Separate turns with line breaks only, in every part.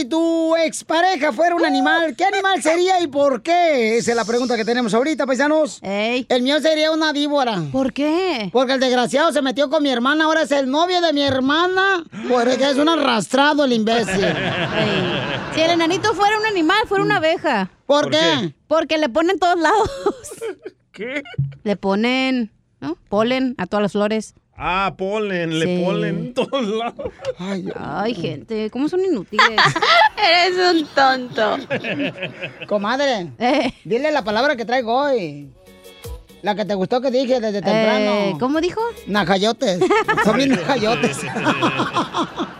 si tu expareja fuera un animal, ¿qué animal sería y por qué? Esa es la pregunta que tenemos ahorita, paisanos. El mío sería una víbora.
¿Por qué?
Porque el desgraciado se metió con mi hermana, ahora es el novio de mi hermana. Porque es un arrastrado el imbécil.
Si el enanito fuera un animal, fuera una abeja.
¿Por, ¿Por qué? qué?
Porque le ponen todos lados.
¿Qué?
Le ponen ¿no? polen a todas las flores.
Ah, polen, le
Sí.
polen en todos lados.
Ay, gente, ¿cómo son inútiles?
Eres un tonto.
Comadre, dile la palabra que traigo hoy. La que te gustó que dije desde temprano.
Eh, ¿Cómo dijo?
Najayotes. Son bien najayotes.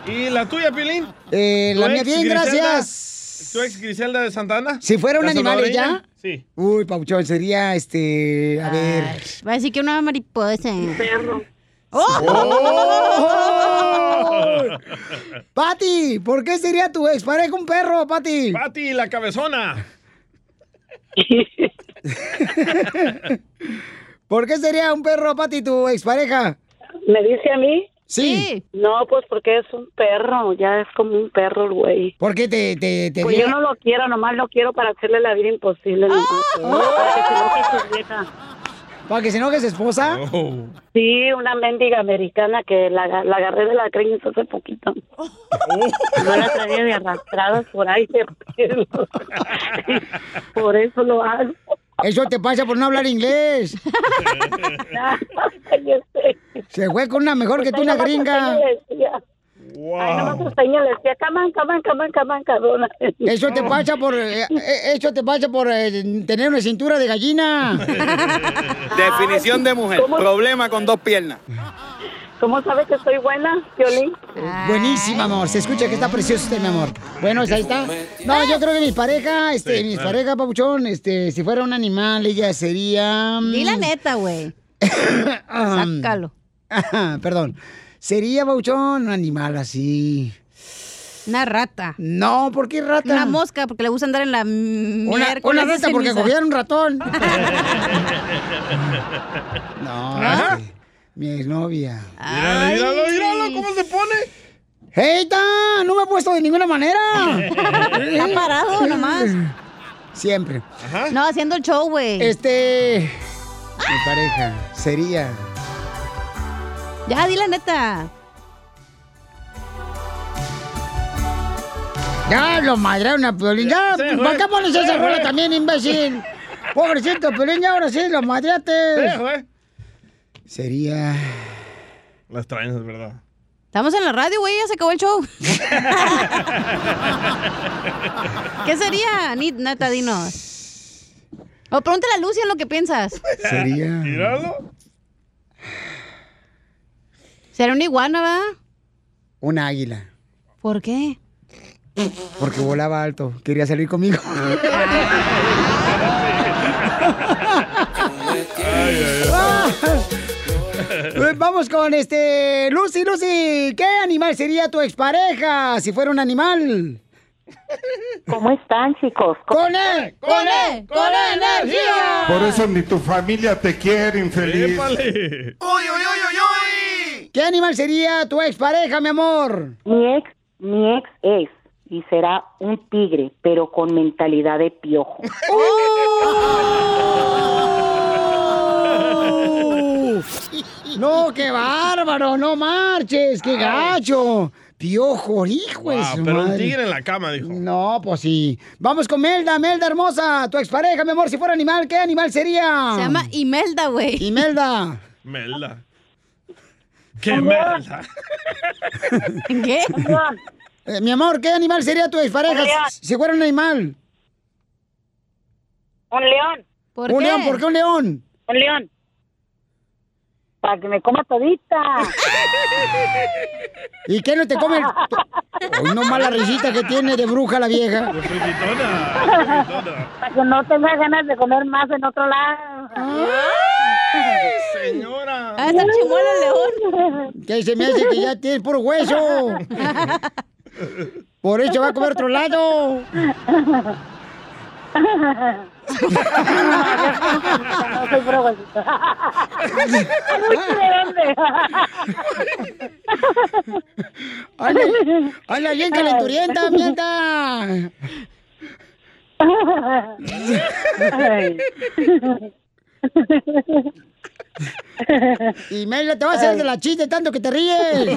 ¿Y la tuya, Pilín?
Eh, la
¿Tu
mía bien,
Griselda?
gracias.
¿Tu ex Griselda de Santana?
Si fuera un
¿La
animal ella.
Sí.
Uy, Pauchón, sería este. A ver.
Va a decir que una mariposa.
Perro.
¡Oh! Pati, ¿por qué sería tu expareja un perro, Pati?
Pati, la cabezona.
¿Por qué sería un perro, Pati, tu expareja?
¿Me dice a mí?
Sí.
No, pues porque es un perro, ya es como un perro el güey.
¿Por qué te, te, te
Pues yo no lo quiero, nomás lo quiero para hacerle la vida imposible. nomás. Para que se enoje su vieja.
¿Para que se enoje su esposa?
Sí, una mendiga americana que la, la agarré de la greñas hace poquito. No la traía de arrastradas por ahí de pelo. Por eso lo hago.
Eso te pasa por no hablar inglés. Se fue con una mejor que tú, una gringa.
Ay, nomás Costeño le decía, caman, caman, caman, caman, cabrona.
Eso te pasa por, eh, eh, eso te pasa por eh, tener una cintura de gallina.
Definición de mujer. Problema con dos piernas.
¿Cómo sabes que soy buena, Violín?
Buenísima, amor. Se escucha que está precioso usted, mi amor. Bueno, ahí está. No, yo creo que mi pareja, este,
Sí,
mi
claro.
pareja, papuchón, este, si fuera un animal, ella sería. mm,
Di la neta, güey.
Sácalo. Perdón. Sería, Papuchón, un animal así.
Una rata.
No, ¿por qué rata?
Una mosca, porque le gusta andar en la
Una, una rata porque cogieron un ratón. no,
Ajá.
este, mi exnovia.
Míralo, míralo, míralo, ¿cómo se pone?
¡Heita! No me he puesto de ninguna manera.
Está parado nomás.
Siempre.
No, haciendo el show, güey.
Este. Mi pareja sería.
Ya, di la neta.
Ya lo madrearon a Piolín. Ya. ¿para qué pones esa rola también, imbécil? Pobrecito Piolín, ya ahora sí lo madreaste. Sería.
Las traen, es verdad.
Estamos en la radio, güey, ya se acabó el show. ¿Qué sería? Neta, dinos. O pregúntale a Lucia lo que piensas.
Sería.
Míralo.
¿Será una iguana, va?
Una águila.
¿Por qué?
Porque volaba alto. Quería salir conmigo. Pues Vamos con este. Lucy, Lucy. ¿Qué animal sería tu expareja si fuera un animal?
¿Cómo están, chicos?
¡Con él! ¡Con él! ¡Con energía!
Por eso ni tu familia te quiere, infeliz.
¿Qué animal sería tu expareja, mi amor?
Mi ex, mi ex es y será un tigre, pero con mentalidad de piojo.
No, qué bárbaro, no marches, qué gacho. Piojo, hijo
Wow,
su
pero un
madre.
tigre en la cama, dijo.
No, pues sí. Vamos con Melda, Melda hermosa, tu expareja, mi amor, si fuera animal, ¿qué animal sería?
Se llama Imelda, güey.
Imelda.
Melda. ¿Qué melda?
¿Qué?
Eh, mi amor, ¿qué animal sería tu expareja si si fuera un animal?
Un león.
¿Por
un
qué?
león, ¿por qué un león?
Un león. Para que me coma todita.
¿Y qué no te come? el- Uy, no mala risita que tiene de bruja la vieja.
Para que no tenga ganas de comer más en otro lado.
Señora.
Ah, está chimuelo el león.
Que se me hace que ya tienes puro hueso. Por eso va a comer otro lado.
no soy probacita. ¿De dónde?
¡Anda, anda bien calenturienta, mienta! Y Mela, te va a hacer de la chiste tanto que te ríes.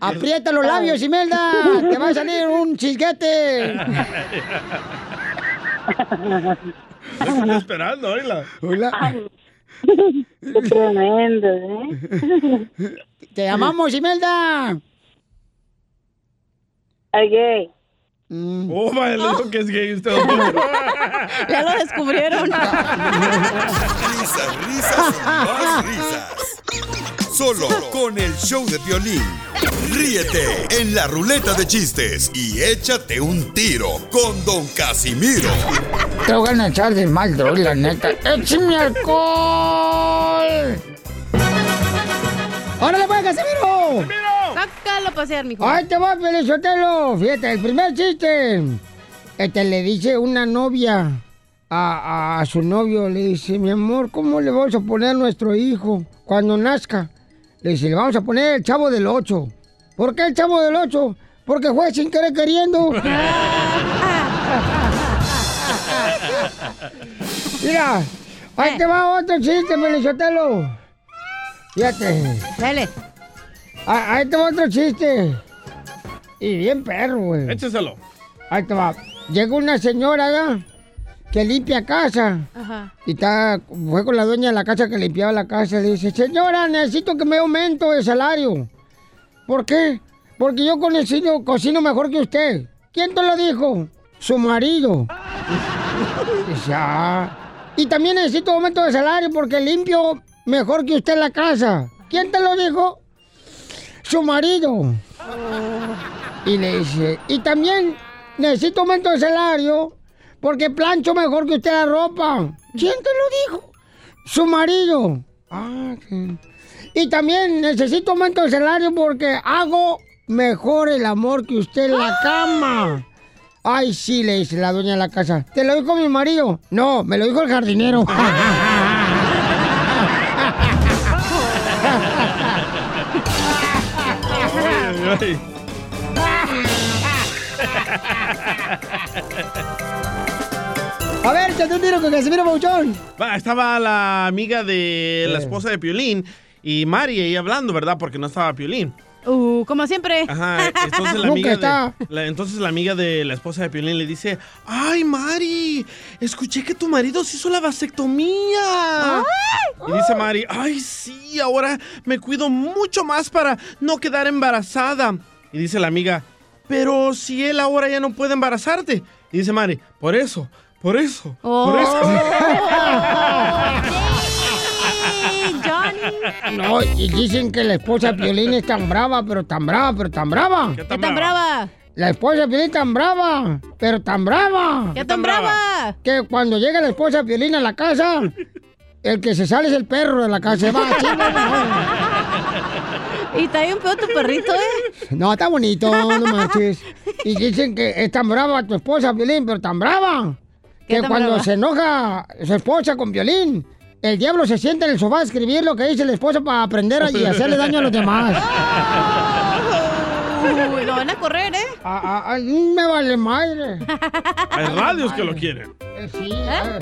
Aprieta los labios, Imelda. Te va a salir un chisguete.
Estoy esperando, oíla.
Hola.
Qué tremendo, ¿eh?
Te amamos, Imelda.
Ay, gay.
Oh, vaya, le dijo que es gay usted.
Ya lo descubrieron.
Risas, risas y más risas. Solo con el show de violín. Ríete en la ruleta de chistes y échate un tiro con Don Casimiro.
Te voy a echar de mal, droga, la neta. ¡Échame alcohol! ¡Órale, pues, Casimiro!
Sácalo a pasear, mijo.
¡Ay, te va, Pelizotelo! Fíjate, el primer chiste. Este le dice una novia a, a su novio, le dice, mi amor, ¿cómo le vamos a poner a nuestro hijo cuando nazca? Le dice, le vamos a poner el chavo del 8. ¿Por qué el chavo del 8? Porque fue sin querer queriendo. Mira, ahí te va otro chiste, Pelizotelo. Fíjate.
Dale.
Ah, Ahí te va otro chiste. Y bien perro, güey.
Écheselo.
Ahí te va. Llega una señora, ¿ya? Que limpia casa.
Ajá.
Y está, fue con la dueña de la casa que limpiaba la casa. Le dice, señora, necesito que me aumento de salario. ¿Por qué? Porque yo cocino, cocino mejor que usted. ¿Quién te lo dijo? Su marido. Dice, "Ah". Y también necesito aumento de salario porque limpio mejor que usted la casa. ¿Quién te lo dijo? Su marido. Y le dice, y también necesito aumento de salario porque plancho mejor que usted la ropa. ¿Quién te lo dijo? Su marido. Ah, Y también necesito aumento de salario porque hago mejor el amor que usted en la cama. Ay, sí, le dice la dueña de la casa. ¿Te lo dijo mi marido? No, me lo dijo el jardinero. A ver, te un tiro con Casimiro Bauchón.
Va, estaba la amiga de la esposa de Piolín y Mari ahí hablando, ¿verdad? Porque no estaba Piolín.
Uh, como siempre.
Ajá, entonces la amiga de, la- entonces la amiga de la esposa de Piolín le dice, ay Mari, escuché que tu marido se hizo la vasectomía. Y dice Mari, ay sí, ahora me cuido mucho más para no quedar embarazada. Y dice la amiga, pero si él ahora ya no puede embarazarte. Y dice Mari, por eso, por eso, por eso.
No, y dicen que la esposa de Piolín es tan brava, pero tan brava, pero tan brava.
¿Qué
¿Qué tan brava?
La esposa de Piolín es tan brava, pero tan brava.
¿Qué tan brava?
Que cuando llega la esposa de Piolín a la casa, el que se sale es el perro de la casa. Se va,
Y está bien feo tu perrito, ¿eh?
No, está bonito, no marches. Y dicen que es tan brava tu esposa, Piolín, pero tan brava.
¿Qué
Que
tan
cuando
brava?
se enoja su esposa con Piolín, el diablo se sienta en el sofá a escribir lo que dice la esposa para aprender y hacerle daño a los demás.
Uy, lo van a correr, ¿eh?
Ah, ah, ah, me vale madre.
Hay radios que lo quieren.
Eh, Sí, a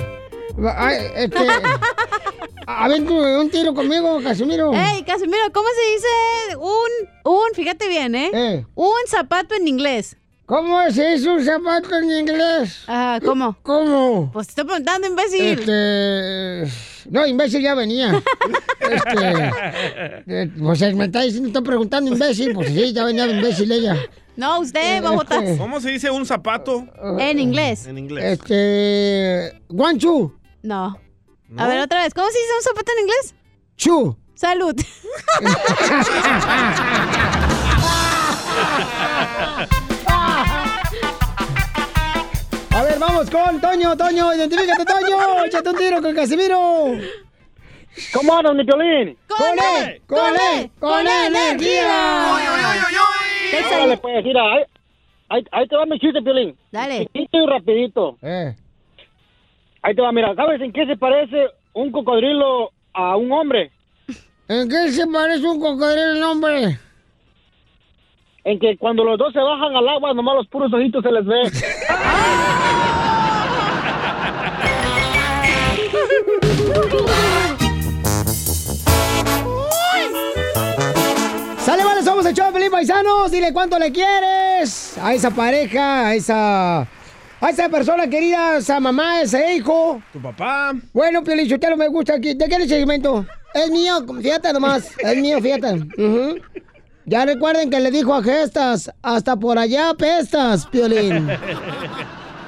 este. A ver, tú, un tiro conmigo, Casimiro.
Ey, Casimiro, ¿cómo se dice un, un, fíjate bien, ¿eh?
Eh.
Un zapato en inglés.
¿Cómo se dice un zapato en inglés?
Ajá, ¿cómo?
¿Cómo?
Pues te estoy preguntando, imbécil.
Este. No, imbécil ya venía. Este. eh, Pues me está diciendo, está preguntando imbécil. Pues sí, ya venía de imbécil ella.
No, usted.
Este.
¿Cómo se dice un zapato
En inglés.
en inglés?
Este. Guanchu.
No. A ver, otra vez. ¿Cómo se dice un zapato en inglés?
Chu.
Salud.
ver, vamos con Toño, Toño, identifícate, Toño. Échate un tiro con Casimiro.
¿Cómo andas, mi Piolín?
¡Con él! ¡Con él! ¡Con energía!
Órale, pues, mira, ahí,
ahí, ahí te va mi chiste, Piolín.
Dale.
Chiquito y rapidito.
Eh.
Ahí te va, mira, ¿sabes en qué se parece un cocodrilo a un hombre?
¿En qué se parece un cocodrilo el hombre?
En que cuando los dos se bajan al agua, nomás los puros ojitos se les ve.
Sale, vale, somos el show de Pelín Paisanos. Dile cuánto le quieres a esa pareja, a esa, a esa persona querida, a esa mamá, a ese hijo.
Tu papá.
Bueno, Piolín, usted lo me gusta aquí. ¿De qué es el segmento? Es mío, fíjate nomás. Es mío, fíjate. Ujú. Ya recuerden que le dijo a Gestas, hasta por allá pestas, Piolín.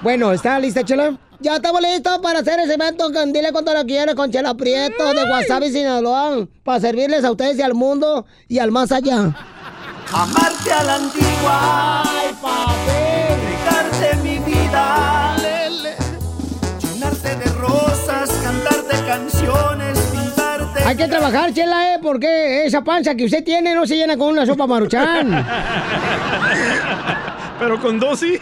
Bueno, ¿está lista, Chela? Ya estamos listos para hacer el segmento con Dile cuánto lo quieres con Chela Prieto de Wasabi Sinaloa para servirles a ustedes y al mundo y al más allá.
Amarte a la antigua. Papi. Entregarte mi vida. Llenarte de rosas, cantarte canciones.
Hay que trabajar, Chela, ¿eh? Porque esa panza que usted tiene no se llena con una sopa maruchan.
Pero con dos sí.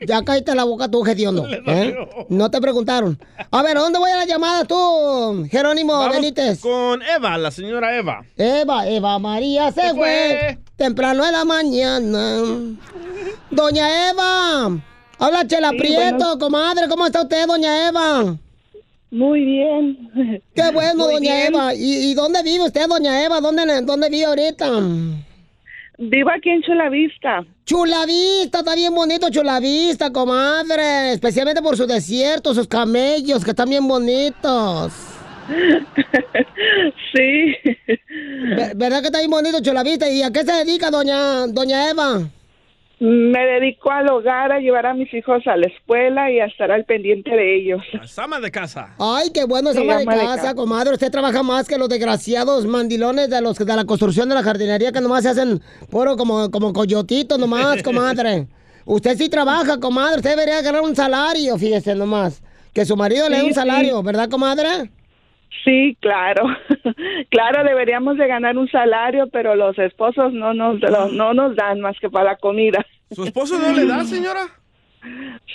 Ya cállate la boca tú, hediondo. ¿eh? No te preguntaron. A ver, ¿a dónde voy a la llamada tú, Jerónimo
Vamos
Benítez?
con Eva, la señora Eva.
Eva, Eva María se
Se
fue.
fue.
temprano en la mañana. Doña Eva, habla Chela
Sí,
Prieto,
bueno.
comadre, ¿cómo está usted, doña Eva?
Muy bien.
Qué bueno,
Muy
doña
bien.
Eva. ¿Y, y dónde vive usted, doña Eva? ¿Dónde, dónde vive ahorita?
Vivo aquí en Chulavista.
Chulavista, está bien bonito Chulavista, comadre. Especialmente por su desierto, sus camellos, que están bien bonitos.
Sí.
Ver- ¿Verdad que está bien bonito Chulavista? ¿Y a qué se dedica, doña, doña Eva?
Me dedico al hogar, a llevar a mis hijos a la escuela y a estar al pendiente de ellos.
Sama de casa.
Ay, qué bueno
Sí,
ama de
ama de
casa,
casa.
comadre. Usted trabaja más que los desgraciados mandilones de los de la construcción de la jardinería que nomás se hacen puro como, como coyotitos nomás, comadre. Usted sí trabaja, comadre. Usted debería ganar un salario, fíjese nomás. Que su marido le dé un salario,
sí.
¿verdad, comadre?
Sí, claro. claro, deberíamos de ganar un salario, pero los esposos no nos, lo- no nos dan más que para la comida.
¿Su esposo no le da, señora?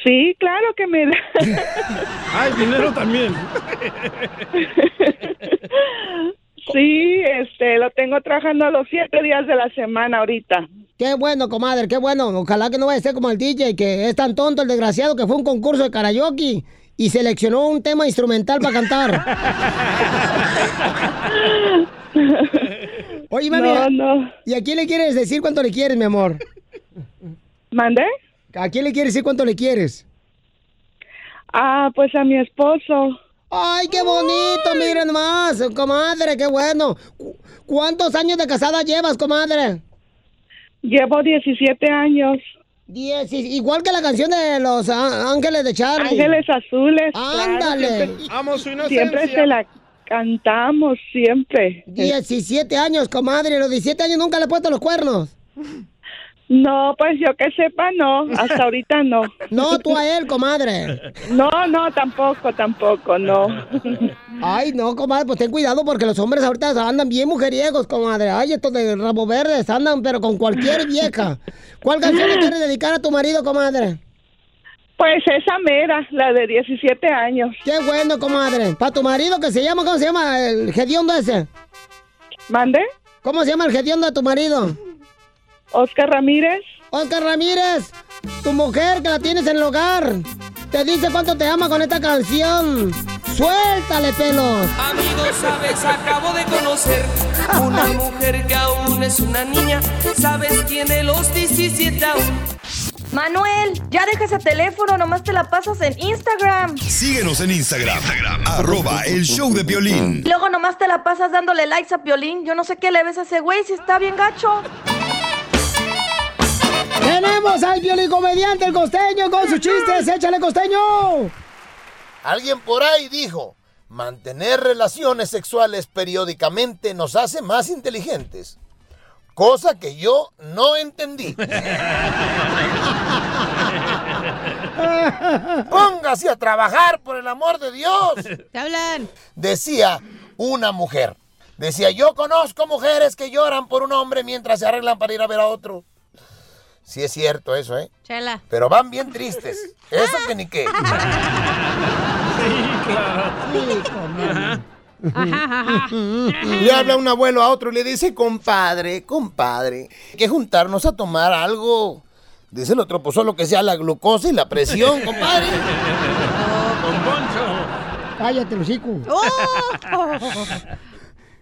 Sí, claro que me da.
Ay, dinero también.
Sí, este, lo tengo trabajando los siete días de la semana ahorita.
Qué bueno, comadre, qué bueno. Ojalá que no vaya a ser como el DJ, que es tan tonto el desgraciado que fue un concurso de karaoke y seleccionó un tema instrumental para cantar. Oye, mami,
No, no.
¿y a quién le quieres decir cuánto le quieres, mi amor?
¿Mandé?
¿A quién le quieres decir cuánto le quieres?
Ah, pues a mi esposo.
Ay, qué bonito, miren más, comadre, qué bueno. Cu- ¿Cuántos años de casada llevas, comadre?
Llevo 17 años.
Diez, igual que la canción de los Ángeles de Charlie.
Ángeles Azules. claro,
Ándale.
siempre-
Amo su inocencia.
Siempre se la cantamos, siempre.
17 años, comadre. Los 17 años nunca le he puesto los cuernos.
No, pues yo que sepa, no. Hasta ahorita no.
No, tú a él, comadre.
No, no, tampoco, tampoco, no.
Ay, no, comadre, pues ten cuidado porque los hombres ahorita andan bien mujeriegos, comadre. Ay, estos de rabo verdes andan, pero con cualquier vieja. ¿Cuál canción le quieres dedicar a tu marido, comadre?
Pues esa mera, la de 17 años.
Qué bueno, comadre. Para tu marido que se llama, ¿cómo se llama? El hediondo ese.
¿Mande?
¿Cómo se llama el hediondo de tu marido?
Oscar Ramírez.
Oscar Ramírez, tu mujer que la tienes en el hogar, te dice cuánto te ama con esta canción. Suéltale, pelos.
Amigo, sabes, acabo de conocer una mujer que aún es una niña. Sabes, tiene los 17 aún.
Manuel, ya deja ese teléfono, nomás te la pasas en Instagram.
Síguenos en Instagram, arroba el show de violín.
Luego nomás te la pasas dándole likes a Piolín. Yo no sé qué le ves a ese güey si está bien gacho.
Tenemos al violín comediante, el costeño, con sus chistes. Échale, costeño.
Alguien por ahí dijo, mantener relaciones sexuales periódicamente nos hace más inteligentes. Cosa que yo no entendí. Póngase a trabajar, por el amor de Dios.
Te hablan.
Decía una mujer. Decía, yo conozco mujeres que lloran por un hombre mientras se arreglan para ir a ver a otro. Sí es cierto eso, ¿eh?
Chela.
Pero van bien tristes. Eso que ni qué. Le habla un abuelo a otro y le dice, compadre, compadre, hay que juntarnos a tomar algo. Dice el otro, pues solo que sea la glucosa y la presión, compadre.
Cállate, hocico.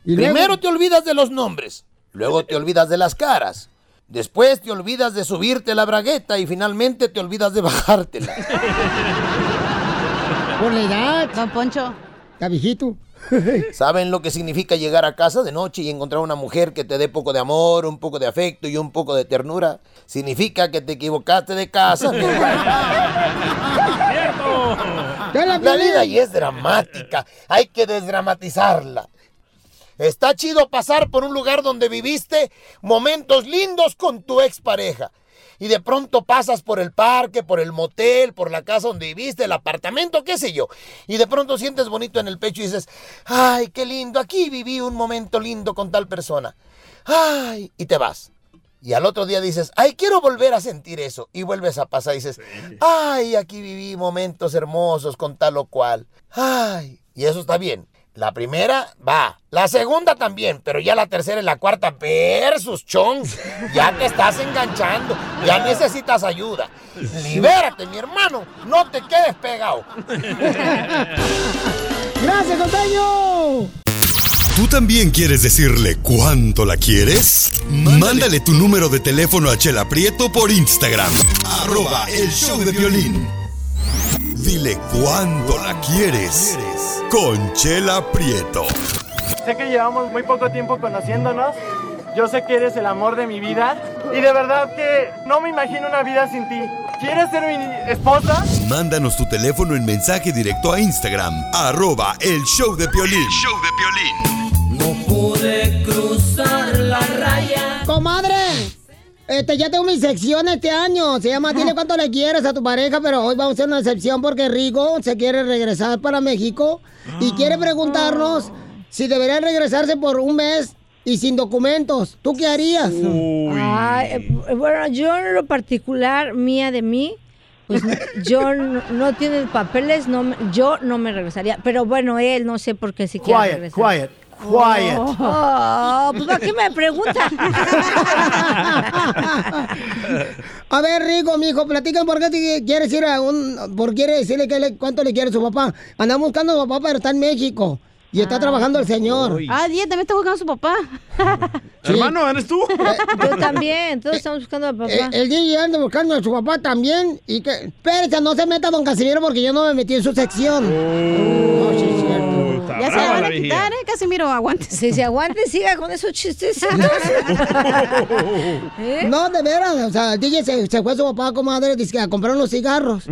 Y Primero te olvidas de los nombres, luego te olvidas de las caras, después te olvidas de subirte la bragueta y finalmente te olvidas de bajártela.
Por la edad.
Don Poncho.
Está viejito.
¿Saben lo que significa llegar a casa de noche y encontrar una mujer que te dé poco de amor, un poco de afecto y un poco de ternura? Significa que te equivocaste de casa. mi hermano. La vida y es dramática. Hay que desdramatizarla. Está chido pasar por un lugar donde viviste momentos lindos con tu expareja. Y de pronto pasas por el parque, por el motel, por la casa donde viviste, el apartamento, qué sé yo. Y de pronto sientes bonito en el pecho y dices, ay, qué lindo, aquí viví un momento lindo con tal persona. Ay, y te vas. Y al otro día dices, ay, quiero volver a sentir eso. Y vuelves a pasar y dices, ay, aquí viví momentos hermosos con tal o cual. Ay, y eso está bien. La primera va, la segunda también, pero ya la tercera y la cuarta versus chong. Ya te estás enganchando, ya necesitas ayuda. Libérate, mi hermano, no te quedes pegado.
¡Gracias, costeño!
¿Tú también quieres decirle cuánto la quieres? Mándale tu número de teléfono a Chela Prieto por Instagram. Arroba el show de violín. Dile cuánto la quieres. Conchela Prieto.
Sé que llevamos muy poco tiempo conociéndonos. Yo sé que eres el amor de mi vida. Y de verdad que no me imagino una vida sin ti. ¿Quieres ser mi esposa?
Mándanos tu teléfono en mensaje directo a Instagram. Arroba el show de Piolín. show de
No pude cruzar la raya.
Comadre, este, ya tengo mi sección este año. Se llama Dile cuánto le quieres a tu pareja, pero hoy vamos a hacer una excepción porque Rigo se quiere regresar para México y quiere preguntarnos si debería regresarse por un mes y sin documentos. ¿Tú qué harías?
Ay, eh, bueno, yo en lo particular, mía de mí, pues yo no, no tiene papeles, no, yo no me regresaría. Pero bueno, él no sé por qué si quiere
Quiet,
regresar.
quiet, quiet.
Oh, pues ¿para qué me pregunta?
A ver, Rigo, mijo, platican por qué te quieres ir a un... por quiere decirle que le- cuánto le quiere a su papá. Andamos buscando a su papá, pero está en México. Y está trabajando el señor.
Ah, Diez también está buscando a su papá.
Hermano, ¿eres tú?
Yo también, todos estamos buscando a papá.
Eh, el DJ anda buscando a su papá también. Y que. Espérate, no se meta don Casimiro porque yo no me metí en su sección. No, sí, es
Ya se la van a quitar, ¿eh? Casimiro, aguante.
Si se aguante, siga con esos chistes. ¿Eh?
No, de veras, o sea, el DJ se, se fue a su papá, comadre, dice que a comprar unos cigarros.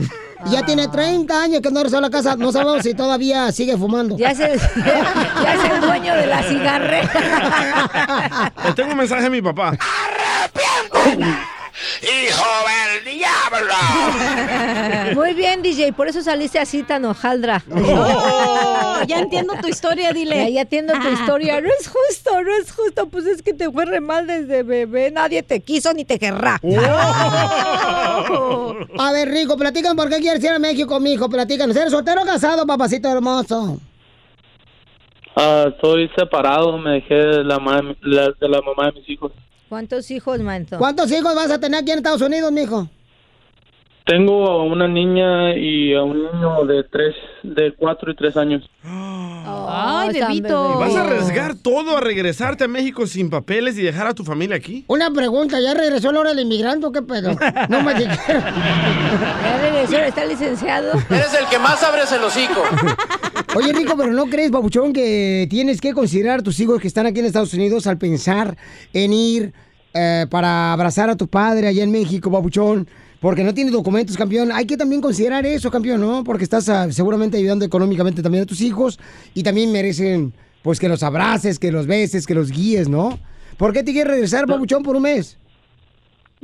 Y ya tiene 30 años que no regresó a la casa, no sabemos si todavía sigue fumando.
Ya se, ya es el dueño de la cigarrera.
Le tengo un mensaje a mi papá.
¡Hijo del diablo!
Muy bien, DJ, por eso saliste así tan hojaldra.
Oh, ya entiendo tu historia, dile.
Ya, ya entiendo tu historia. No es justo, no es justo. Pues es que te fue re mal desde bebé. Nadie te quiso ni te querrá.
A ver, Rico, platican por qué quieres ir a México, mijo. Platican. ¿Eres soltero o casado, papacito hermoso?
Ah, estoy separado, me dejé de la, ma- la- de la mamá de mis hijos.
¿Cuántos hijos, manto?
¿Cuántos hijos vas a tener aquí en Estados Unidos, mijo?
Tengo a una niña y a un niño de tres, de cuatro y tres años.
Ay, bebito.
¿Vas a arriesgar todo a regresarte a México sin papeles y dejar a tu familia aquí?
Una pregunta, ¿ya regresó la hora del inmigrante o qué pedo? No me dijeron.
Ya regresó, está licenciado.
Eres el que más abres el hocico.
Oye, Rico, pero ¿no crees, babuchón, que tienes que considerar a tus hijos que están aquí en Estados Unidos al pensar en ir eh, para abrazar a tu padre allá en México, babuchón? Porque no tienes documentos, campeón. Hay que también considerar eso, campeón, ¿no? Porque estás ah, seguramente ayudando económicamente también a tus hijos y también merecen, pues, que los abraces, que los beses, que los guíes, ¿no? ¿Por qué te quieres regresar, babuchón, por un mes?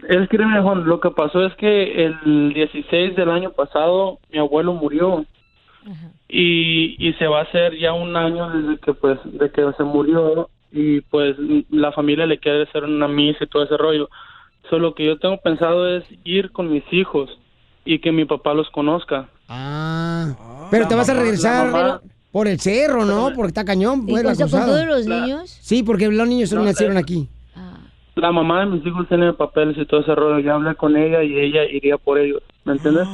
Es que, Juan, lo que pasó es que el 16 del año pasado mi abuelo murió y, y se va a hacer ya un año desde que pues de que se murió y pues la familia le quiere hacer una misa y todo ese rollo Solo que yo tengo pensado es ir con mis hijos y que mi papá los conozca.
Ah, pero
La
te vas a regresar
mamá-
por el cerro, ¿no? Porque está cañón.
¿Y
Pues, la
con, todos los niños?
Sí, porque los niños solo
No,
nacieron
eh.
aquí.
La mamá de mis hijos tiene papeles y todo ese rollo. Ya hablé con ella y ella iría por ellos. ¿Me entiendes?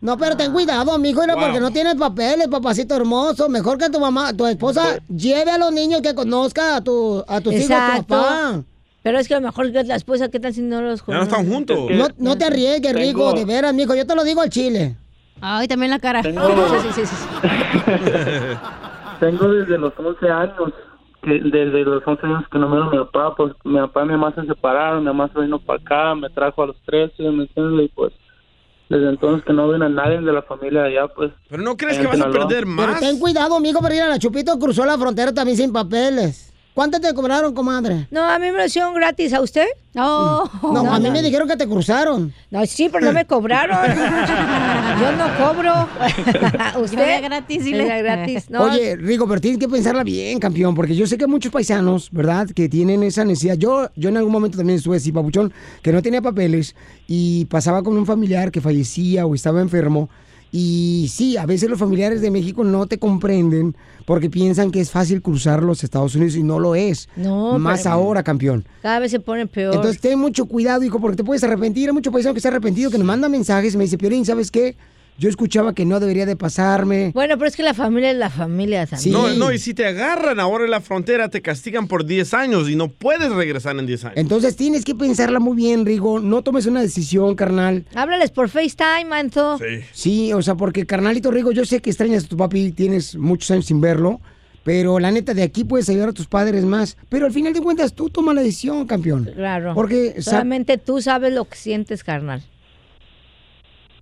No, pero ten cuidado, mijo, mira, porque no tienes papeles, papacito hermoso. Mejor que tu mamá, tu esposa, lleve a los niños que conozca a, tu, a tus hijos, tu papá.
Pero es que a lo mejor la esposa, ¿qué tal si no los
Ya no están juntos. No, no te arriesgues,
Tengo-
Rico, de veras, mijo. Yo te lo digo al chile.
Ay, también la cara.
Tengo-
Sí, sí, sí, sí.
Tengo desde los 11 años, que desde los 11 años que no me veo a mi papá, pues mi papá y mi mamá se separaron, mi mamá se vino para acá, me trajo a los 13, ¿me entiendes? Y pues desde entonces que no ven a nadie de la familia de allá, pues.
Pero no crees que vas a perder
Pero
más.
ten cuidado, mijo, porque mira, la Chupito cruzó la frontera también sin papeles. ¿Cuánto te cobraron, comadre?
No, a mí me lo hicieron gratis. ¿A usted?
No.
No, a mí me dijeron que te cruzaron.
No, sí, pero no me cobraron. Yo no cobro. ¿Usted?
Era gratis, dile.
Era gratis. No,
Oye, Rico, pero tienes que pensarla bien, campeón, porque yo sé que muchos paisanos, ¿verdad?, que tienen esa necesidad. Yo, yo en algún momento también estuve así, papuchón, que no tenía papeles y pasaba con un familiar que fallecía o estaba enfermo. Y sí, a veces los familiares de México no te comprenden porque piensan que es fácil cruzar los Estados Unidos y no lo es.
No,
Más
pero-
ahora, campeón.
cada vez se pone peor.
Entonces ten mucho cuidado, hijo, porque te puedes arrepentir. Hay muchos paisanos que se han arrepentido, que nos mandan mensajes y me dice, Piolín, ¿sabes qué? Yo escuchaba que no debería de pasarme.
Bueno, pero es que la familia es la familia también.
No, no, y si te agarran ahora en la frontera, te castigan por 10 años y no puedes regresar en 10 años.
Entonces tienes que pensarla muy bien, Rigo. No tomes una decisión, carnal.
Háblales por FaceTime, Manto.
Sí, o sea, porque carnalito Rigo, yo sé que extrañas a tu papi, tienes muchos años sin verlo, pero la neta, de aquí puedes ayudar a tus padres más. Pero al final de cuentas, tú toma la decisión, campeón.
Claro.
Porque
solamente tú sabes lo que sientes, carnal.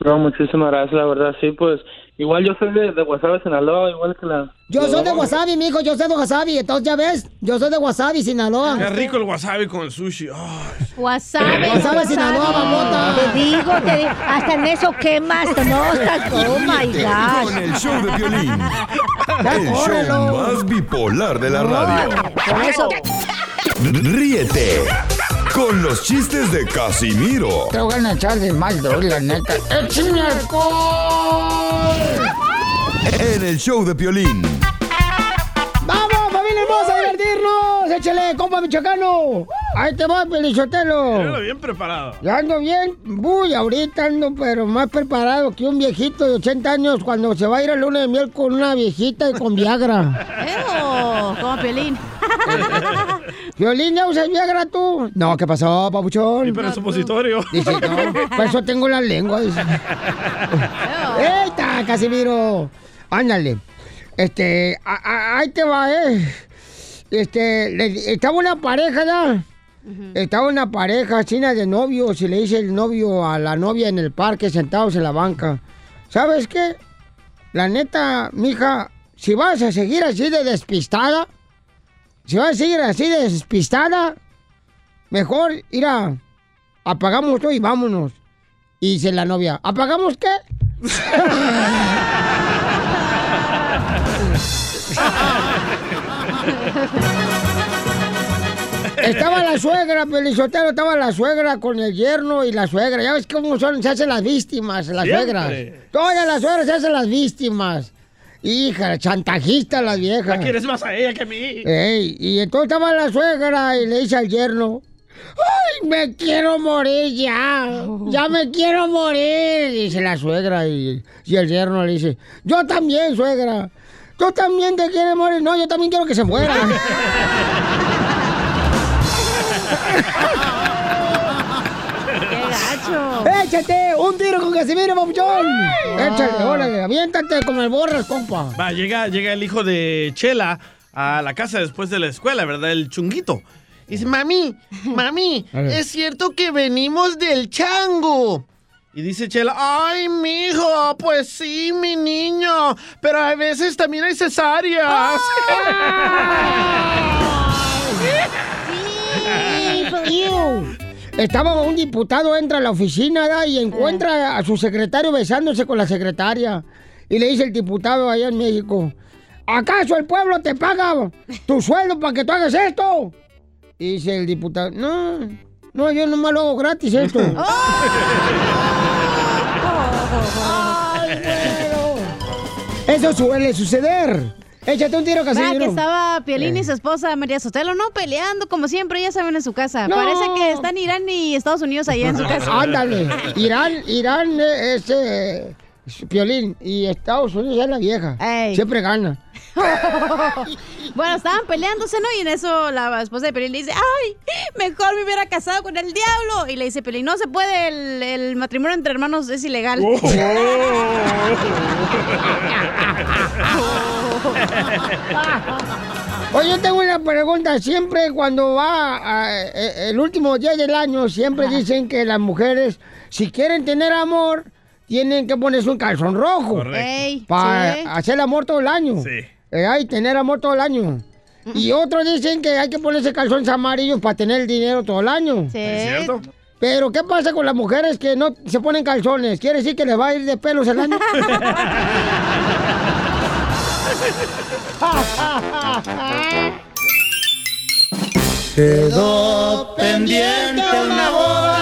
No, muchísimas gracias, la verdad, sí, pues. Igual yo soy de, de Guasave, Sinaloa, igual que la...
Yo soy de Wasabi, mijo, yo soy de Wasabi. Entonces, ya ves, yo soy de Wasabi, Sinaloa.
Qué rico el wasabi con el sushi. Ay.
Wasabi.
Wasabi, Sinaloa, mamota.
Te digo, te digo, hasta en eso quemas, no estás, oh my
Con el show de violín. El
córrelo.
show más bipolar de la radio.
Por eso,
Ríete con los chistes de Casimiro
Te voy a echar de mal, droga, la neta. ¡Échame alcohol!
en el show de Piolín.
¡Vamos, familia hermosa, a divertirnos! ¡Échale, compa michoacano! ¡Ahí te va, Pelichotelo!
bien preparado.
Ya ando bien, uy, ahorita ando pero más preparado que un viejito de 80 años cuando se va a ir a luna de miel con una viejita y con Viagra.
Ew, como Piolín.
¿Violín ya usas Viagra tú? No, ¿qué pasó, papuchón?
Y para el supositorio.
Dice, no, por eso tengo la lengua. ¡Eita, Casimiro! Ándale. Este, a- a- ahí te va, ¿eh? Este, le- estaba una pareja, ¿ya? Estaba una pareja china de novios y le dice el novio a la novia en el parque sentados en la banca. ¿Sabes qué? La neta, mija, si vas a seguir así de despistada, si vas a seguir así de despistada, mejor ir a apagamos todo y vámonos. Y dice la novia, ¿apagamos qué? Estaba la suegra, Pelizotero, estaba la suegra con el yerno y la suegra. Ya ves cómo son, se hacen las víctimas, las
Siempre.
suegras. Todas las suegras se hacen las víctimas. Hija, chantajistas las viejas.
¿La quieres más a ella que a mí?
Ey, y entonces estaba la suegra y le dice al yerno, ¡ay, me quiero morir ya! ¡Ya me quiero morir! Dice la suegra y, y el yerno le dice, yo también, suegra. ¿Tú también te quieres morir? No, yo también quiero que se muera.
¡Qué gacho!
¡Échate! ¡Un tiro con Casimiro, papuchón! ¡Échale, órale! ¡Aviéntate como el borras, compa!
Va, llega, llega el hijo de Chela a la casa después de la escuela, ¿verdad? El chunguito. Y dice, mami, mami, es cierto que venimos del chango. Y dice Chela, ay, mijo, pues sí, mi niño, pero a veces también hay cesáreas.
Iu. Estaba un diputado, entra a la oficina ¿da? y encuentra a su secretario besándose con la secretaria. Y le dice el diputado allá en México, ¿acaso el pueblo te paga tu sueldo para que tú hagas esto? Y dice el diputado, no,
No, yo nomás lo hago gratis esto. Ay, güero. Eso suele suceder. Échate un tiro,
Va, que
Casimiro.
estaba Piolín
Eh.
y su esposa María Sotelo, ¿no? Peleando, como siempre, ya saben, en su casa.
No.
Parece que están Irán y Estados Unidos allá en su casa.
Ándale. Irán, Irán eh, es eh, es Piolín y Estados Unidos es la vieja. Siempre gana.
bueno, estaban peleándose, ¿no? Y en eso la esposa de Pelín le dice, ¡ay! Mejor me hubiera casado con el diablo. Y le dice Pelín, no se puede, el, el matrimonio entre hermanos es ilegal.
Oye, yo tengo una pregunta. Siempre cuando va a- eh, el último día del año, siempre dicen que las mujeres, si quieren tener amor, tienen que ponerse un calzón rojo.
Correcto.
Para
sí.
hacer amor todo el año.
Sí.
Eh, hay tener amor todo el año. Y otros dicen que hay que ponerse calzones amarillos para tener dinero todo el año.
Sí.
¿Es cierto?
Pero, ¿qué pasa con las mujeres que no se ponen calzones? ¿Quiere decir que les va a ir de pelos el año?
Quedó pendiente una boda,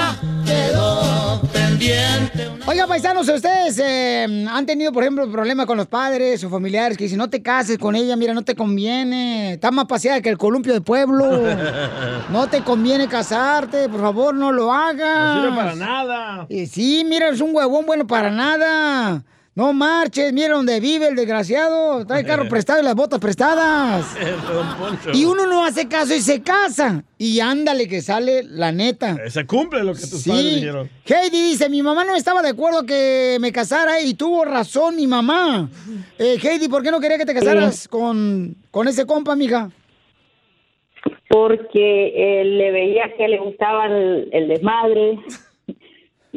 Oiga, paisanos, ¿ustedes eh, han tenido, por ejemplo, problemas con los padres o familiares que dicen, no te cases con ella, mira, no te conviene, está más paseada que el columpio del pueblo, no te conviene casarte, por favor, no lo hagas.
No sirve para nada.
Eh, sí, mira, es un huevón bueno para nada. No marches, mira dónde vive el desgraciado, trae carro prestado y las botas prestadas. Y uno no hace caso y se casa. Y ándale que sale la neta.
Se cumple lo que tus
Sí.
padres dijeron.
Heidi dice, mi mamá no estaba de acuerdo que me casara y tuvo razón mi mamá. Eh, Heidi, ¿por qué no quería que te casaras con, con ese compa, mija?
porque eh, le veía que le gustaba el, el desmadre,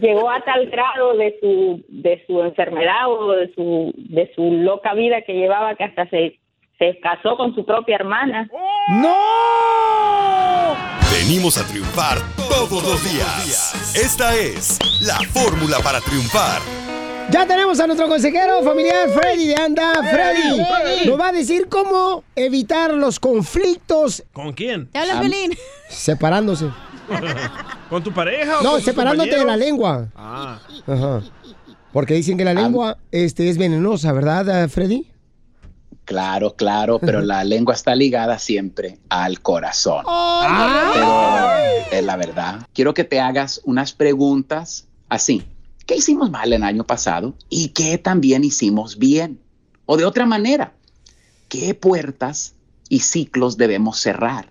Llegó a tal grado de su, de su enfermedad o de su, de su loca vida que llevaba que hasta se, se casó con su propia hermana.
¡No!
Venimos a triunfar todos los días. Esta es la fórmula para triunfar.
Ya tenemos a nuestro consejero familiar Freddy de Anda. Freddy nos va a decir cómo evitar los conflictos
¿Con quién?
Te habla
Am-
Pelín.
separándose.
¿Con tu pareja o
No,
con
separándote de la lengua.
Ah.
Ajá. Porque dicen que la lengua este, es venenosa, ¿verdad, eh, Freddy?
Claro, claro, pero la lengua está ligada siempre al corazón.
¡Ay!
Pero es la verdad. Quiero que te hagas unas preguntas así. ¿Qué hicimos mal el año pasado? ¿Y qué también hicimos bien? O de otra manera, ¿qué puertas y ciclos debemos cerrar?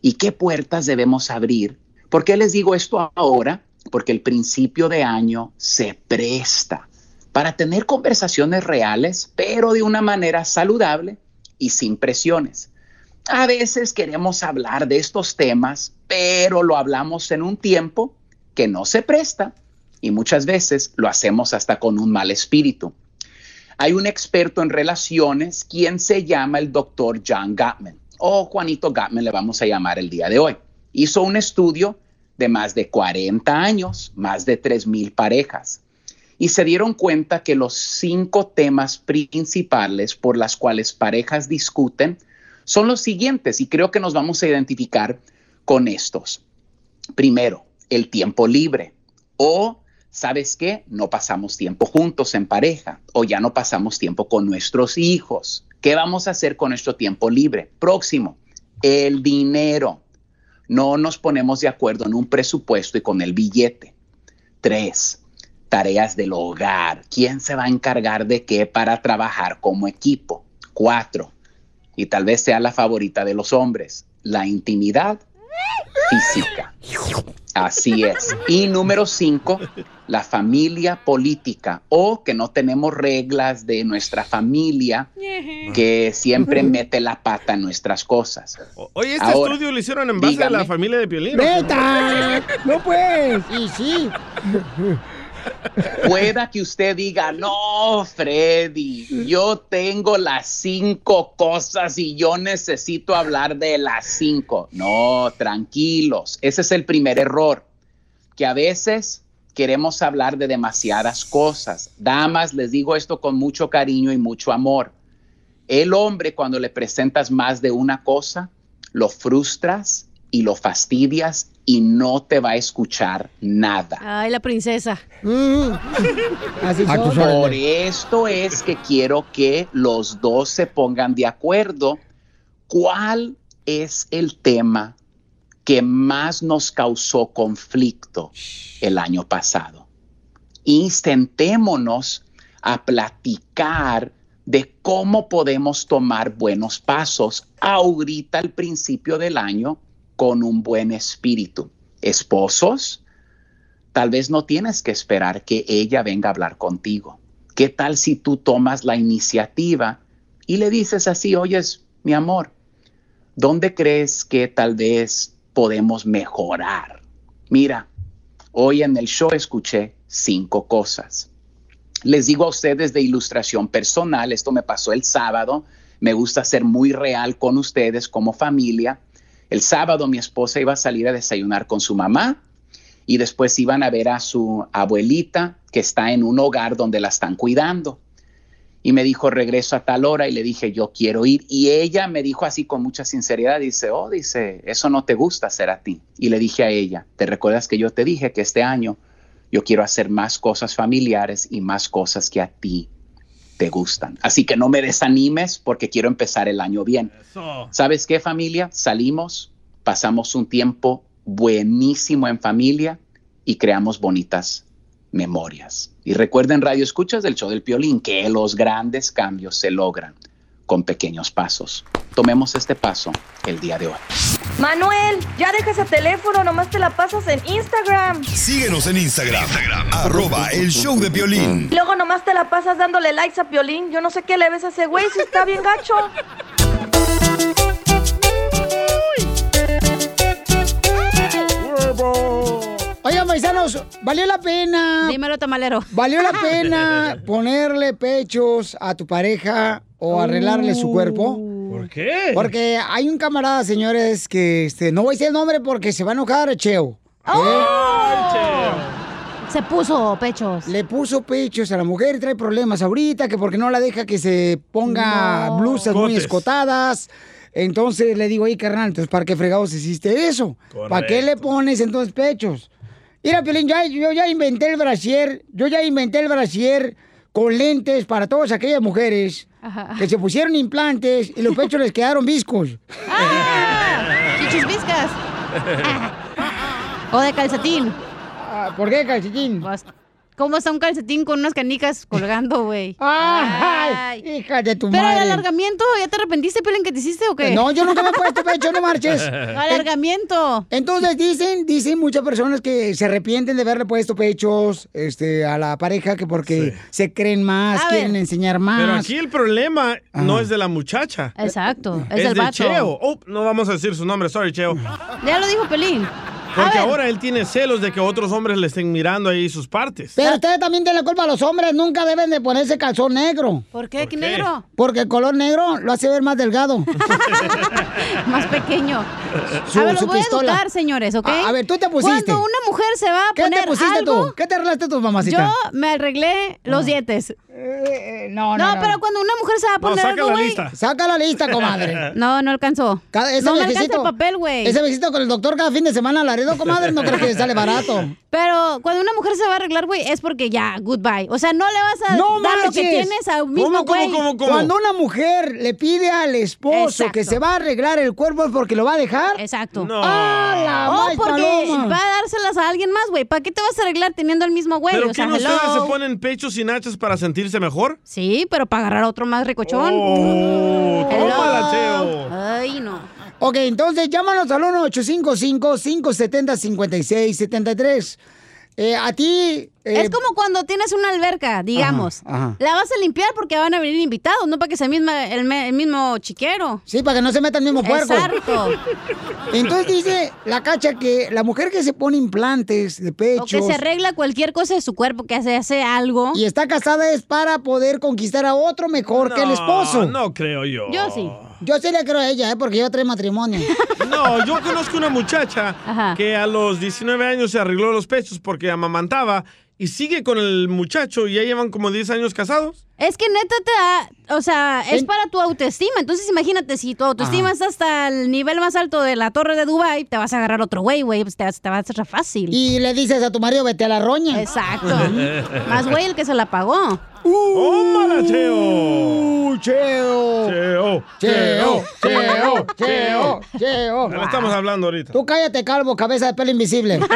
¿Y qué puertas debemos abrir? ¿Por qué les digo esto ahora? Porque el principio de año se presta para tener conversaciones reales, pero de una manera saludable y sin presiones. A veces queremos hablar de estos temas, pero lo hablamos en un tiempo que no se presta y muchas veces lo hacemos hasta con un mal espíritu. Hay un experto en relaciones quien se llama el doctor John Gottman, o Juanito Gottman le vamos a llamar el día de hoy. Hizo un estudio de más de 40 años, más de 3.000 parejas, y se dieron cuenta que los cinco temas principales por las cuales parejas discuten son los siguientes, y creo que nos vamos a identificar con estos. Primero, el tiempo libre, o ¿sabes qué? No pasamos tiempo juntos en pareja o ya no pasamos tiempo con nuestros hijos. ¿Qué vamos a hacer con nuestro tiempo libre? Próximo, el dinero. No nos ponemos de acuerdo en un presupuesto y con el billete. Tres, tareas del hogar. ¿Quién se va a encargar de qué para trabajar como equipo? Cuatro, y tal vez sea la favorita de los hombres, la intimidad física. Así es. Y número cinco, la familia política o que no tenemos reglas de nuestra familia que siempre mete la pata en nuestras cosas.
Oye, este
Ahora,
estudio lo hicieron en base a la familia de Piolín. ¿no?
¡Neta! No pues. Y sí.
Pueda que usted diga, no, Freddy, yo tengo las cinco cosas y yo necesito hablar de las cinco. No, tranquilos, ese es el primer error, que a veces queremos hablar de demasiadas cosas. Damas, les digo esto con mucho cariño y mucho amor. El hombre, cuando le presentas más de una cosa, lo frustras y lo fastidias y no te va a escuchar nada.
Ay, la princesa.
Así
A
son.
tus Por esto es que quiero que los dos se pongan de acuerdo. ¿Cuál es el tema que más nos causó conflicto el año pasado? Y sentémonos a platicar de cómo podemos tomar buenos pasos ahorita al principio del año con un buen espíritu. Esposos, tal vez no tienes que esperar que ella venga a hablar contigo. ¿Qué tal si tú tomas la iniciativa y le dices así, oyes, mi amor, ¿dónde crees que tal vez podemos mejorar? Mira, hoy en el show escuché cinco cosas. Les digo a ustedes de ilustración personal, esto me pasó el sábado, me gusta ser muy real con ustedes como familia. El sábado mi esposa iba a salir a desayunar con su mamá y después iban a ver a su abuelita que está en un hogar donde la están cuidando. Y me dijo, regreso a tal hora y le dije, yo quiero ir. Y ella me dijo así con mucha sinceridad, dice, oh, dice, eso no te gusta hacer a ti. Y le dije a ella, ¿te recuerdas que yo te dije que este año yo quiero hacer más cosas familiares y más cosas que a ti te gustan? Así que no me desanimes porque quiero empezar el año bien. ¿Sabes qué familia? Salimos, pasamos un tiempo buenísimo en familia y creamos bonitas memorias. Y recuerden, Radio Escuchas del show del Piolín, que los grandes cambios se logran con pequeños pasos. Tomemos este paso el día de hoy.
Manuel, ya deja ese teléfono, nomás te la pasas en Instagram.
Síguenos en Instagram, arroba el show de violín.
Y luego nomás te la pasas dándole likes a Piolín. Yo no sé qué le ves a ese güey si está bien gacho.
Oigan, paisanos, ¿valió la pena?
Dímelo, tamalero.
¿Valió la pena ponerle pechos a tu pareja o arreglarle su cuerpo?
¿Por qué?
Porque hay un camarada, señores, que este, no voy a decir el nombre porque se va a enojar, Cheo.
¡Oh! Se puso pechos.
Le puso pechos a la mujer y trae problemas ahorita, que porque no la deja que se ponga
No.
blusas muy escotadas. Entonces le digo, ahí carnal, entonces ¿para qué fregados hiciste eso? ¿Para qué le pones entonces pechos? Mira, Piolín, ya- yo ya inventé el brasier, yo ya inventé el brasier con lentes para todas aquellas mujeres que se pusieron implantes y los pechos les quedaron viscos.
Chichis viscas. O de calcetín.
¿Por qué calcetín?
¿Cómo está un calcetín con unas canicas colgando, güey?
Ay, hija de tu
Pero
madre.
el alargamiento, ¿ya te arrepentiste, Piolín, que te hiciste o qué?
No, yo nunca me he puesto pecho, no marches.
Alargamiento.
Entonces dicen, dicen muchas personas que se arrepienten de haberle puesto pechos este, a la pareja que porque se creen más,
A
quieren
ver.
enseñar más.
Pero aquí el problema no es de la muchacha.
Exacto, es,
Es,
del
de
vato.
Cheo. Oh, no vamos a decir su nombre, sorry, Cheo.
Ya lo dijo Pelín.
Porque ahora él tiene celos de que otros hombres le estén mirando ahí sus partes.
Pero ustedes también tienen la culpa, los hombres nunca deben de ponerse calzón negro.
¿Por qué? ¿Qué negro?
Porque el color negro lo hace ver más delgado.
Más pequeño.
Su-
a ver, los voy
pistola.
a educar, señores, ¿ok?
A- a ver, tú te pusiste.
Cuando una mujer se va a
¿Qué
poner
te pusiste
algo,
tú? ¿Qué te arreglaste tu mamacita?
Yo me arreglé los dientes.
no,
no,
no.
pero cuando una mujer se va a
No,
poner
saca
algo,
la
güey.
lista. Saca la lista, comadre.
No, no alcanzó.
Cada- ese
no me alcanza el papel, güey.
Ese visito con el doctor cada fin de semana a Laredo, arregló, comadre, no creo que sale barato.
Pero cuando una mujer se va a arreglar, güey, es porque ya, goodbye. O sea, no le vas a
No
dar lo que tienes a un mismo güey.
Cuando una mujer le pide al esposo
Exacto.
que se va a arreglar el cuerpo es porque lo va a dejar.
Exacto.
No.
¡Ah, la
O porque
paloma!
va a dárselas a alguien más, güey. ¿Para qué te vas a arreglar teniendo el mismo güey?
¿Pero
o
qué
sea,
no ustedes se ponen pechos y nachas para sentirse mejor?
Sí, pero para agarrar a otro más ricochón.
Oh, tómala.
Ay, no.
Ok, entonces llámanos al 1-855-570-5673. Eh, a ti... eh,
es como cuando tienes una alberca, digamos.
Ajá, ajá.
La vas a limpiar porque van a venir invitados, no para que sea misma, el, me- el mismo chiquero.
Sí, para que no se meta el mismo puerco.
Exacto.
Entonces dice la cacha que la mujer que se pone implantes de pecho
O que se arregla cualquier cosa de su cuerpo, que hace, hace algo.
y está casada es para poder conquistar a otro mejor que el esposo.
No creo yo.
Yo sí.
Yo sí le creo a ella, ¿eh? porque yo trae matrimonio.
No, yo conozco una muchacha que a los 19 años se arregló los pechos porque amamantaba y sigue con el muchacho y ya llevan como 10 años casados.
Es que neta te da, o sea, es para tu autoestima. Entonces imagínate, si tu autoestima
Ajá.
está hasta el nivel más alto de la torre de Dubai, te vas a agarrar otro güey, güey, pues te, va- te va a hacer fácil.
Y le dices a tu marido, vete a la roña.
Exacto. más güey el que se la pagó.
¡Tómala, Cheo!
Uh, cheo.
Cheo.
Cheo, cheo, cheo, cheo.
Ya le estamos hablando ahorita.
Tú cállate, calvo, cabeza de pelo invisible.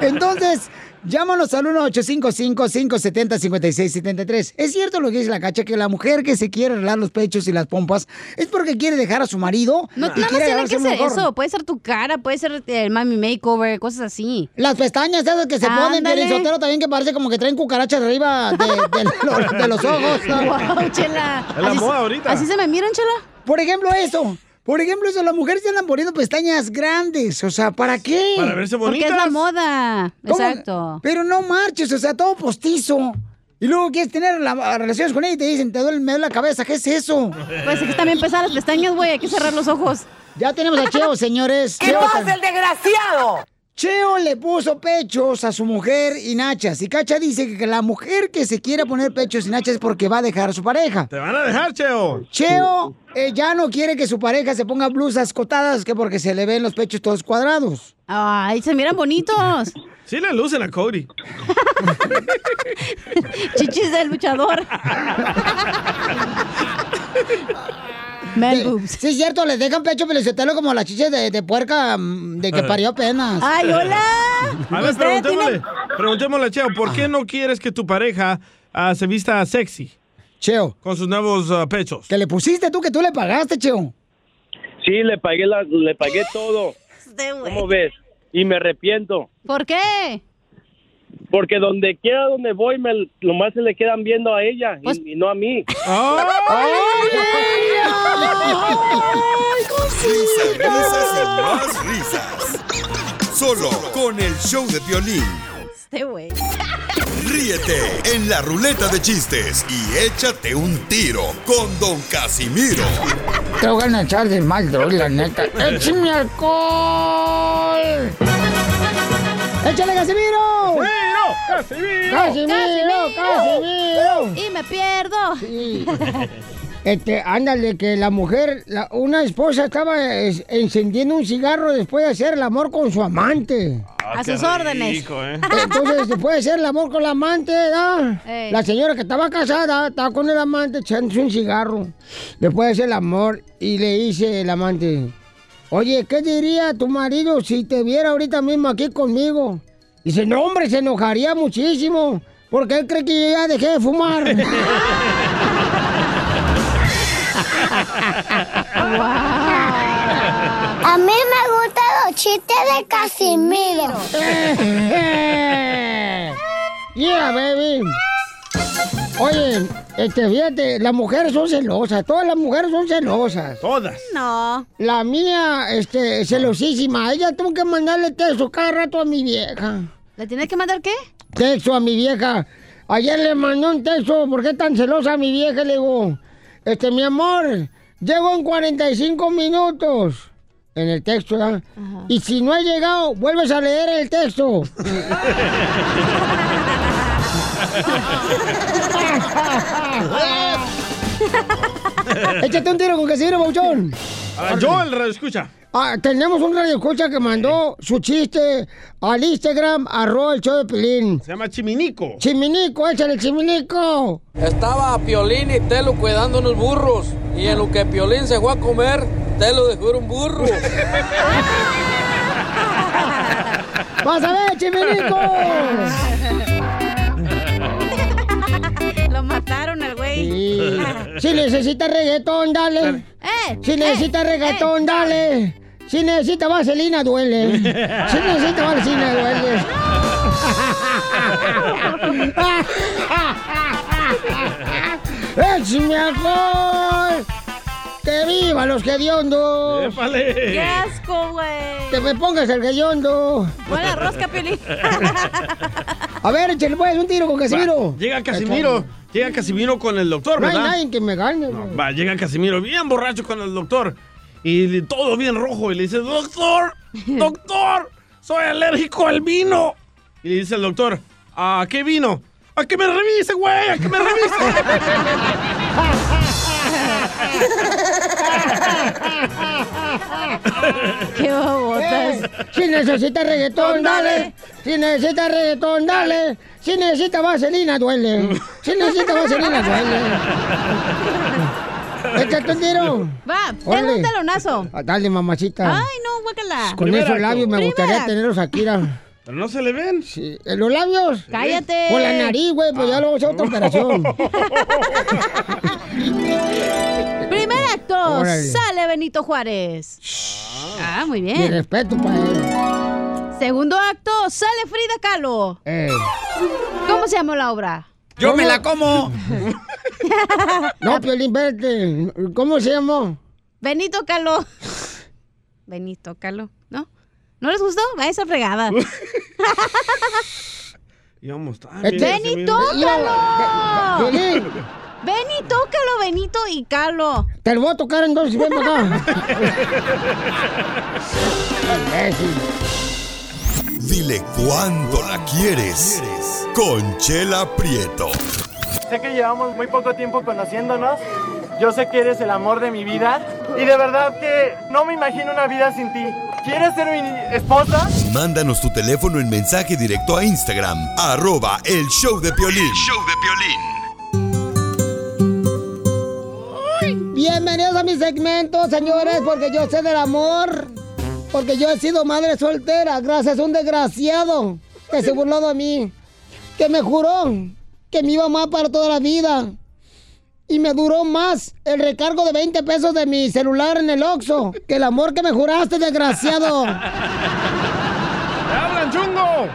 Entonces, llámanos al 1-855-570-5673. Es cierto lo que dice la cacha, que la mujer que se quiere arreglar los pechos y las pompas es porque quiere dejar a su marido
No,
y
nada más
quiere
tiene que ser
mejor.
eso. Puede ser tu cara, puede ser el mami makeover, cosas así.
Las pestañas esas que se ponen,
Ándale.
Piolín Sotelo, también que parece como que traen cucarachas arriba de, de lo- de los ojos.
Wow, chela.
Es la
Así-
moda ahorita.
¿Así se me miran, chela?
Por ejemplo, eso. Por ejemplo, eso, las mujeres se andan poniendo pestañas grandes. O sea, ¿para qué?
Para verse
Porque es la moda.
¿Cómo?
Exacto.
Pero no marches, o sea, todo postizo. Y luego quieres tener la- relaciones con ella y te dicen, te duele, me duele la cabeza. ¿Qué es eso?
Pues es que también pesan las pestañas, güey. Hay que cerrar los ojos.
Ya tenemos a Cheo, señores.
¿Qué
Cheo
pasa, el desgraciado?
Cheo le puso pechos a su mujer y nachas. Y Cacha dice que la mujer que se quiere poner pechos y nachas es porque va a dejar a su pareja.
Te van a dejar, Cheo.
Cheo eh, ya no quiere que su pareja se ponga blusas cotadas que porque se le ven los pechos todos cuadrados.
Ay, se miran bonitos.
Sí le lucen a Cody.
Chichis del luchador. Man boobs.
Sí, es cierto, les dejan pecho pelicetelo como las chiches de, de puerca mm, de que parió apenas.
Ay, hola.
A ver, preguntémosle, preguntémosle a Cheo, ¿por qué no quieres que tu pareja ah, se vista sexy?
Cheo.
Con sus nuevos ah, pechos.
Que le pusiste tú, que tú le pagaste, Cheo.
Sí, le pagué, la, le pagué todo. ¿Cómo ves? Y me arrepiento.
¿Por qué?
Porque donde quiera donde voy, me, nomás se le quedan viendo a ella y-
Pues
y, no a mí.
Risas, risas y más risas. Solo con el show de violín.
Este güey.
Ríete en la ruleta de chistes y échate un tiro con Don Casimiro.
Te voy a echar de mal, droga, la neta. ¡Échame alcohol! ¡Échale, Casimiro!
¡Casimiro!
¡Casimiro! ¡Casimiro!
Y me pierdo.
Sí. Este, ándale, que la mujer, la- una esposa estaba es- encendiendo un cigarro después de hacer el amor con su amante.
A sus órdenes.
¿eh?
Entonces, después de hacer el amor con la amante, la señora que estaba casada estaba con el amante echándose un cigarro. Después de hacer el amor, y le dice el amante, oye, ¿qué diría tu marido si te viera ahorita mismo aquí conmigo? Dice, no, hombre, se enojaría muchísimo, porque él cree que yo ya dejé de fumar.
A mí me gustan los chistes de Casimiro.
yeah, baby. Oye, este, fíjate, las mujeres son celosas, todas las mujeres son celosas.
Todas.
No.
La mía, este, celosísima, ella tuvo que mandarle texto cada rato a mi vieja.
¿Le tiene que mandar qué?
Texto a mi vieja. Ayer le mandó un texto, ¿por qué tan celosa a mi vieja? Le digo, este, mi amor, llego en 45 minutos. En el texto, ¿verdad? Y si no ha llegado, vuelves a leer el texto. Échate un tiro con Casimiro, Bauchón.
Ah, yo, el radio escucha.
Ah, tenemos un radio escucha que mandó su chiste al Instagram, arroba el show de Pelín.
Se llama Chiminico.
Chiminico, échale Chiminico.
Estaba Piolín y Telo cuidando unos burros. Y en lo que Piolín se fue a comer, Telo dejó un burro.
¡Vas a ver, Chiminico!
mataron al güey.
Sí. Si necesita reggaetón, dale.
Eh,
Si necesita reggaetón, dale. Si necesita vaselina, duele. Si necesita vaselina, duele. ¡Échame alcohol! ¡Que viva los hediondos!
¡Qué asco, güey!
¡Que me pongas el hediondo!
Buena rosca, Piolín.
A ver, échale pues un tiro con Casimiro.
Va, llega Casimiro, llega Casimiro con el doctor,
No hay
¿verdad?
nadie que me gane. güey.
Va, llega Casimiro bien borracho con el doctor. Y todo bien rojo. Y le dice, doctor, doctor, soy alérgico al vino. Y le dice el doctor, ¿a qué vino? A que me revise, güey, a que me revise.
¡Qué babotas!
Eh, Si necesita reggaetón, dale. Si necesita reggaetón, dale. Si necesita vaselina, duele. Si necesita vaselina, duele. Échate un tiro.
Va,
Órale.
un talonazo.
Ah, Dale, mamacita.
Ay, no, guácala.
Con esos labios me gustaría tenerlos aquí.
Pero no se le ven.
Sí. ¿En los labios?
Cállate.
Con la nariz, güey, pues ya luego hacer otra operación.
Primer acto,
Órale.
sale Benito Juárez. Ah, muy
Mi
bien.
respeto para él.
Segundo acto, sale Frida Kahlo.
Eh.
¿Cómo se llamó la obra?
¡Yo me la como! no, Piolín, vete. ¿Cómo se llamó?
Benito Kahlo. Benito Kahlo, ¿no? ¿No les gustó? Va esa fregada.
Íbamos tan
Este-
bien,
¡Benito
Casimiro.
Kahlo!
Piolín,
Benito y Kahlo.
te lo voy a tocar entonces, ven para acá.
Dile cuándo la quieres. Conchela Prieto.
Sé que llevamos muy poco tiempo conociéndonos. Yo sé que eres el amor de mi vida. Y de verdad que no me imagino una vida sin ti. ¿Quieres ser mi esposa?
Mándanos tu teléfono en mensaje directo a Instagram, arroba el show de Piolín.
Bienvenidos a mi segmento, señores, porque yo sé del amor. Porque yo he sido madre soltera, gracias a un desgraciado que se burló de mí. Que me juró que me iba a amar para toda la vida. Y me duró más el recargo de 20 pesos de mi celular en el Oxxo que el amor que me juraste, desgraciado.
¡Te hablan, chungo!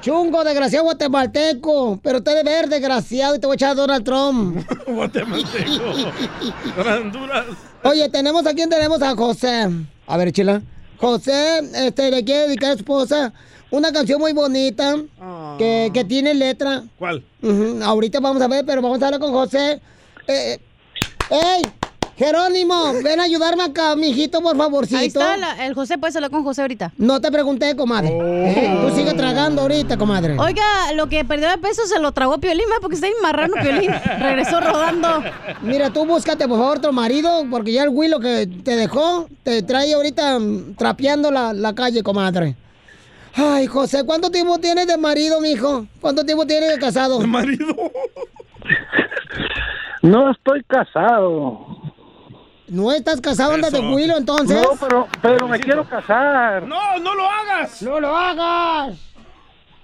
Chungo, desgraciado guatemalteco. Pero te de ver, desgraciado, y te voy a echar a Donald Trump.
Guatemalteco. Honduras.
Oye, tenemos a quién tenemos a José. A ver, chila. José, este, le quiere dedicar a su esposa una canción muy bonita que, que tiene letra.
¿Cuál?
Ahorita vamos a ver, pero vamos a hablar con José. Eh, ¡Ey! Jerónimo, ven a ayudarme acá, mijito, por favorcito.
Ahí está la- el José, puedes hablar con José ahorita.
No te pregunté, comadre. Eh, Tú sigue tragando ahorita, comadre.
Oiga, lo que perdió de peso se lo tragó Piolín, ¿verdad? porque está bien marrano Piolín. Regresó rodando.
Mira, tú búscate, por favor, otro marido, porque ya el Willo que te dejó te trae ahorita mm, trapeando la, la calle, comadre. Ay, José, ¿cuánto tiempo tienes de marido, mijo? ¿Cuánto tiempo tienes de casado? ¿De
marido?
No estoy casado.
¿No estás casado, andas de entonces?
No, pero, pero me quiero casar.
¡No, no lo hagas!
¡No lo hagas!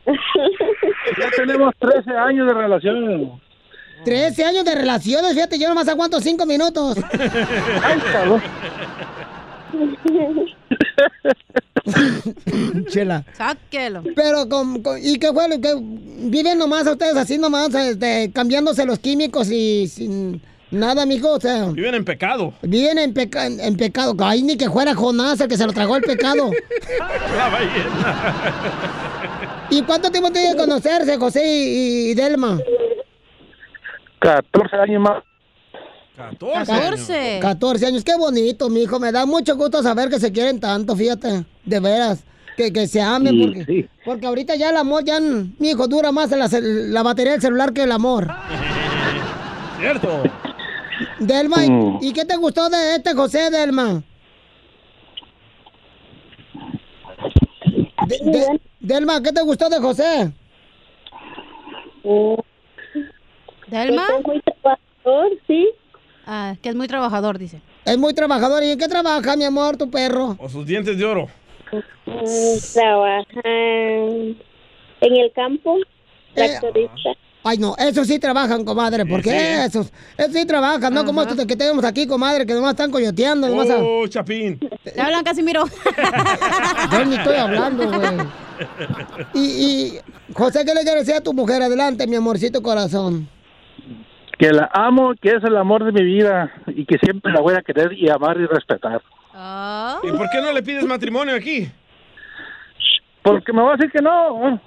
Ya tenemos 13 años de relación.
13 años de relaciones, fíjate, yo nomás aguanto 5 minutos.
Ay, cabrón.
Chela.
Sáquelo.
Pero, con, con- ¿y qué fue lo que viven nomás a ustedes así nomás, este, cambiándose los químicos y sin nada, mijo? O sea,
Viven en pecado.
viven en, peca- en pecado. Ay, ni que fuera Jonás el que se lo tragó el pecado.
La ballena.
¿Y cuánto tiempo tiene de conocerse, José y, y Delma?
14 años más.
14.
14 años, qué bonito, mijo. Me da mucho gusto saber que se quieren tanto, fíjate. De veras. Que, que se amen,
Sí,
porque,
sí.
porque ahorita ya el amor, ya, mi hijo, dura más la, la batería del celular que el amor.
Cierto.
Delma, ¿y-
Mm.
¿y qué te gustó de este José, Delma? De- de- Delma, ¿qué te gustó de José?
¿Delma?
Muy trabajador, sí.
Ah, que es muy trabajador, dice.
Es muy trabajador. ¿Y en qué trabaja, mi amor, tu perro?
O sus dientes de oro.
Mm, Trabaja en el campo, tractorista.
Ay, no, esos sí trabajan, comadre. ¿Por
Sí.
Esos, esos sí trabajan, no como estos que tenemos aquí, comadre, que nomás están coyoteando. Nomás a-
Oh, Chapín.
Te hablan Casimiro.
Yo ni estoy hablando, güey. Y, y, José, ¿qué le quieres decir a tu mujer? Adelante, mi amorcito corazón.
Que la amo, que es el amor de mi vida y que siempre la voy a querer y amar y respetar.
¿Y por qué no le pides matrimonio aquí?
Porque me va a decir que no.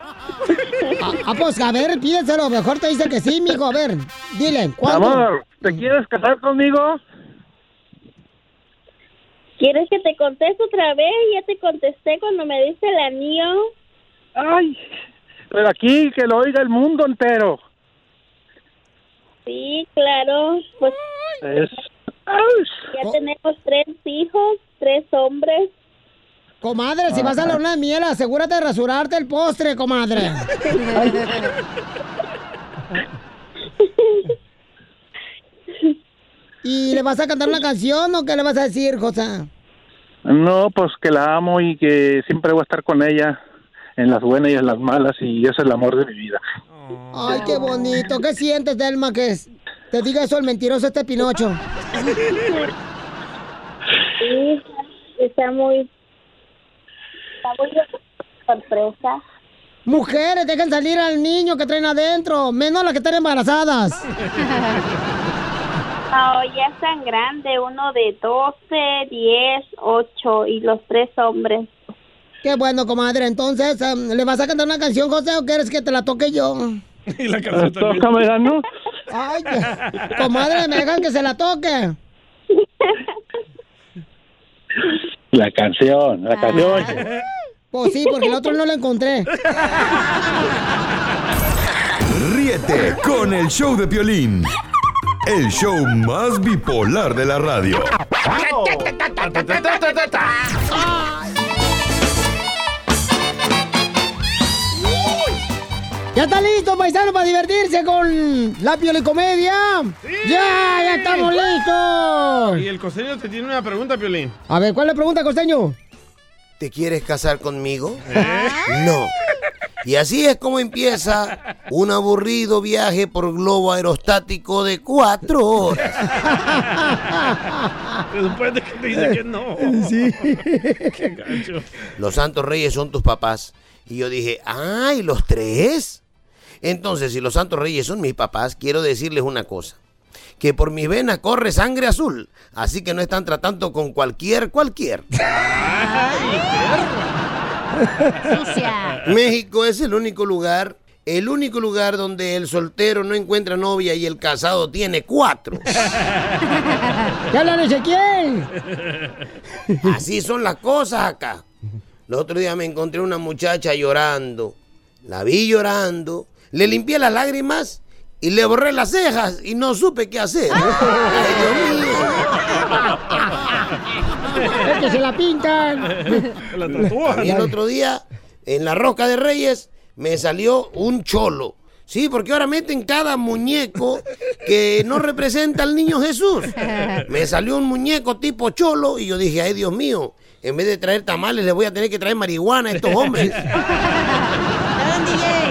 Ah, ah, pues, a ver, pídeselo. Mejor te dice que sí, mijo. A ver, dile, ¿cuándo?
Amor, ¿te quieres casar conmigo?
¿Quieres que te conteste otra vez? Ya te contesté cuando me diste el anillo.
Ay, pero aquí que lo oiga el mundo entero.
Sí, claro. Pues
Es-
ya tenemos tres hijos, tres hombres.
Comadre, si vas a la luna de miel, asegúrate de rasurarte el postre, comadre. ¿Y le vas a cantar una canción o qué le vas a decir, José?
No, pues que la amo y que siempre voy a estar con ella en las buenas y en las malas y ese es el amor de mi vida.
Ay, qué bonito. ¿Qué sientes, Delma, que es- te diga eso el mentiroso este Pinocho?
Sí, está muy... Está muy sorpresa.
Mujeres, dejen salir al niño que traen adentro, menos las que están embarazadas.
No, ya están grandes, uno de 12, 10, 8 y los tres hombres.
Qué bueno, comadre. Entonces, em, ¿le vas a cantar una canción, José, o quieres que te la toque yo?
Y la canción también.
Tócame la no.
Ay, comadre, ¿me dejan que se la toque?
La canción, la canción.
Pues sí, porque el otro no lo encontré.
Ríete con el show de Piolín. El show más bipolar de la radio.
¿Ya está listo, paisano, para divertirse con la piolicomedia? ¡Ya, ya estamos listos!
Y el costeño te tiene una pregunta, Piolín.
A ver, ¿cuál es la pregunta, costeño?
¿Te quieres casar conmigo? No. Y así es como empieza un aburrido viaje por globo aerostático de cuatro horas.
Después de que te dice que no.
Sí.
Qué gancho.
Los santos reyes son tus papás. Y yo dije, ¡ay, los tres! Entonces, si los santos reyes son mis papás, quiero decirles una cosa. Que por mis venas corre sangre azul. Así que no están tratando con cualquier, cualquier. México es el único lugar, el único lugar donde el soltero no encuentra novia y el casado tiene cuatro.
¡Ya hablan Ezequiel!
Así son las cosas acá. El otro día me encontré una muchacha llorando. La vi llorando, le limpié las lágrimas y le borré las cejas y no supe qué hacer. Ay, Dios mío.
Es que se la pintan.
Mí el otro día, en la Roca de Reyes, me salió un cholo. Sí, porque ahora meten cada muñeco que no representa al niño Jesús. Me salió un muñeco tipo cholo y yo dije, ay Dios mío, en vez de traer tamales le voy a tener que traer marihuana a estos hombres.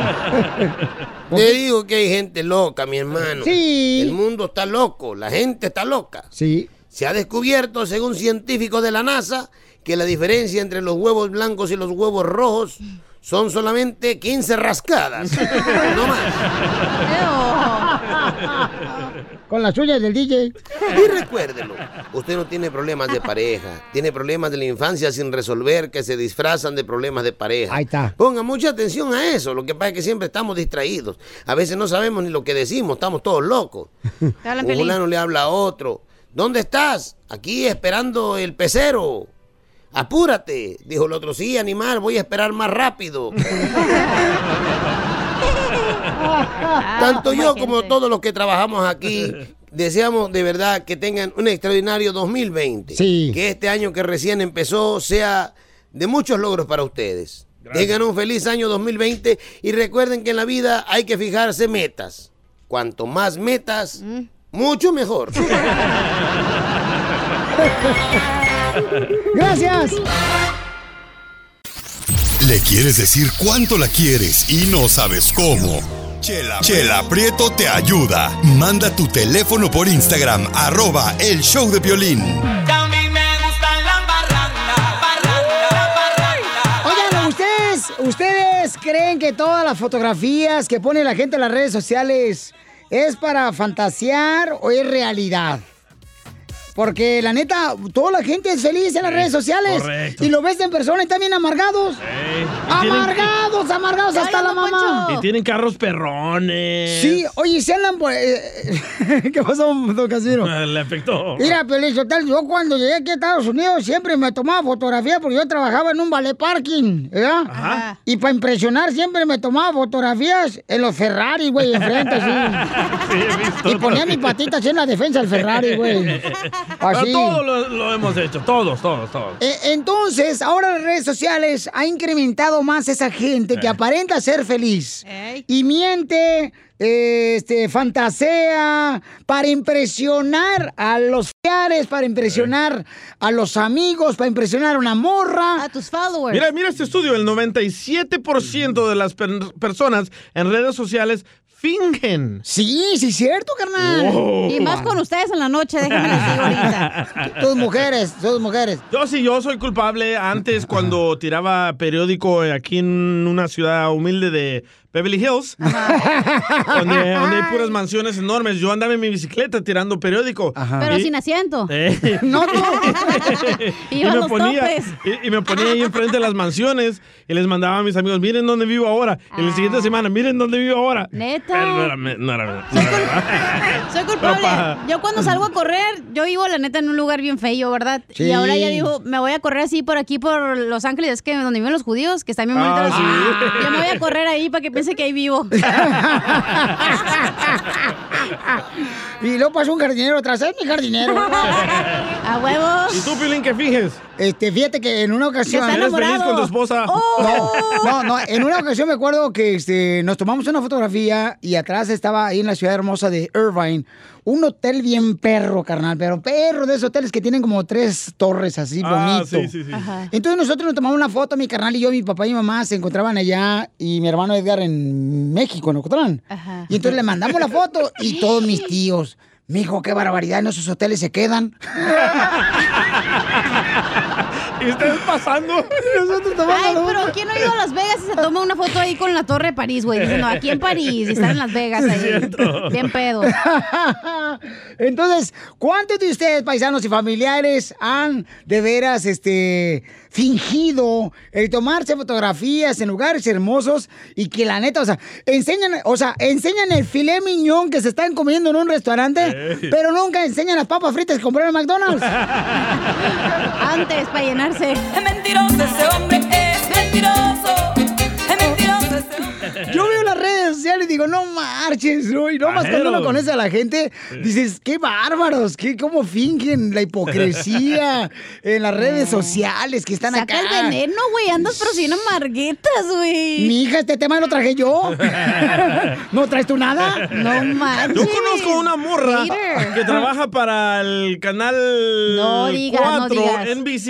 Te digo que hay gente loca, mi hermano.
Sí.
El mundo está loco, la gente está loca.
Sí.
Se ha descubierto, según científicos de la NASA, que la diferencia entre los huevos blancos y los huevos rojos son solamente 15 rascadas. No más.
Con las suyas del DJ.
Y recuérdelo, usted no tiene problemas de pareja, tiene problemas de la infancia sin resolver que se disfrazan de problemas de pareja.
Ahí está.
Ponga mucha atención a eso, lo que pasa es que siempre estamos distraídos. A veces no sabemos ni lo que decimos, estamos todos locos. Un fulano le habla a otro. ¿Dónde estás? Aquí esperando el pecero. Apúrate, dijo el otro. Sí, animal, voy a esperar más rápido. Tanto yo como todos los que trabajamos aquí deseamos de verdad que tengan un extraordinario 2020.
Sí.
Que este año que recién empezó sea de muchos logros para ustedes. Tengan un feliz año 2020 y recuerden que en la vida hay que fijarse metas. Cuanto más metas, mucho mejor.
Gracias.
Le quieres decir cuánto la quieres y no sabes cómo. Chela, Chela Prieto te ayuda. Manda tu teléfono por Instagram, arroba el show de violín.
Oigan, ¿ustedes, ¿ustedes creen que todas las fotografías que pone la gente en las redes sociales es para fantasear o es realidad? Porque la neta, toda la gente es feliz en las redes sociales.
correcto.
Y lo ves en persona y bien amargados.
Y tienen-
Amargados, amargados hasta la mamá.
Y tienen carros perrones.
Sí, oye, se andan por... eh, ¿Qué pasó, don Casino?
Le afectó.
Mira, Pelín Sotelo, yo cuando llegué aquí a Estados Unidos siempre me tomaba fotografía porque yo trabajaba en un ballet parking, ¿verdad?
Ajá.
Y para impresionar siempre me tomaba fotografías en los Ferrari, güey, enfrente, así.
Sí, he visto.
Y ponía mi patita así en la defensa del Ferrari, güey.
Pero
Así.
todos lo, lo hemos hecho, todos, todos, todos.
Eh, Entonces, ahora las redes sociales ha incrementado más esa gente que aparenta ser feliz y miente, eh, este, fantasea para impresionar a los familiares, para impresionar a los amigos, para impresionar a una morra. A
tus followers.
Mira, mira este estudio, el 97% de las per- personas en redes sociales fingen.
Sí, sí, es cierto, carnal.
Wow.
Y más con ustedes en la noche, déjenme digo ahorita.
Tus mujeres, tus mujeres.
Yo sí, yo soy culpable. Antes, cuando tiraba periódico aquí en una ciudad humilde de Beverly Hills, donde, donde hay puras mansiones enormes, yo andaba en mi bicicleta tirando periódico.
Pero
Y-
sin asiento.
Eh.
No, tú.
y, me
los
ponía, y, y me ponía ahí enfrente de las mansiones y les mandaba a mis amigos, miren dónde vivo ahora. Y la siguiente semana, miren dónde vivo ahora.
Neta.
Pero no era, no era verdad. no era verdad.
Soy culpable. Yo cuando salgo a correr, yo vivo la neta en un lugar bien feo, ¿verdad?
Sí.
Y ahora ya digo, me voy a correr así por aquí, por Los Ángeles, es que donde viven los judíos, que están bien
Ah,
bonitos.
sí.
Yo me voy a correr ahí para que que ahí vivo.
Y luego pasó un jardinero atrás, es mi jardinero.
A huevos.
¿Y tú, Pilín, qué finges?
Este, fíjate que en una ocasión.
¿Eres feliz enamorado. con tu esposa?
No, no, no. En una ocasión me acuerdo que este, nos tomamos una fotografía y atrás estaba ahí en la ciudad hermosa de Irvine un hotel bien perro, carnal, pero perro de esos hoteles que tienen como tres torres así
Ah,
bonito.
sí, sí, sí. Ajá.
Entonces nosotros nos tomamos una foto, mi carnal y yo, mi papá y mi mamá se encontraban allá y mi hermano Edgar en México, en Ocotlán. Y entonces le mandamos la foto y todos mis tíos. Mijo, qué barbaridad, en esos hoteles se quedan.
¿Y ustedes pasando?
Nosotros
Ay, pero ¿quién no ha ido a Las Vegas y se toma una foto ahí con la Torre de París, güey? Diciendo, aquí en París y están en Las Vegas ahí.
cierto.
Bien pedo.
Entonces, ¿cuántos de ustedes, paisanos y familiares, han de veras este, fingido el tomarse fotografías en lugares hermosos y que la neta, o sea, enseñan, o sea, enseñan el filé miñón que se están comiendo en un restaurante,
Ey.
pero nunca enseñan las papas fritas que compraron en McDonald's?
Antes, para llenarse.
Es mentiroso ese hombre, es mentiroso.
Redes sociales y digo, no marches, ¿no? Y nomás cuando uno conoce a la gente, dices, qué bárbaros, qué, cómo fingen la hipocresía en las redes sociales que están
Saca
acá.
el veneno, güey. Andas pero sin amarguetas, güey.
Mi hija, este tema lo traje yo. ¿No traes tú nada?
No manches.
Yo conozco una morra que trabaja para el canal
No digas, no
4
digas.
NBC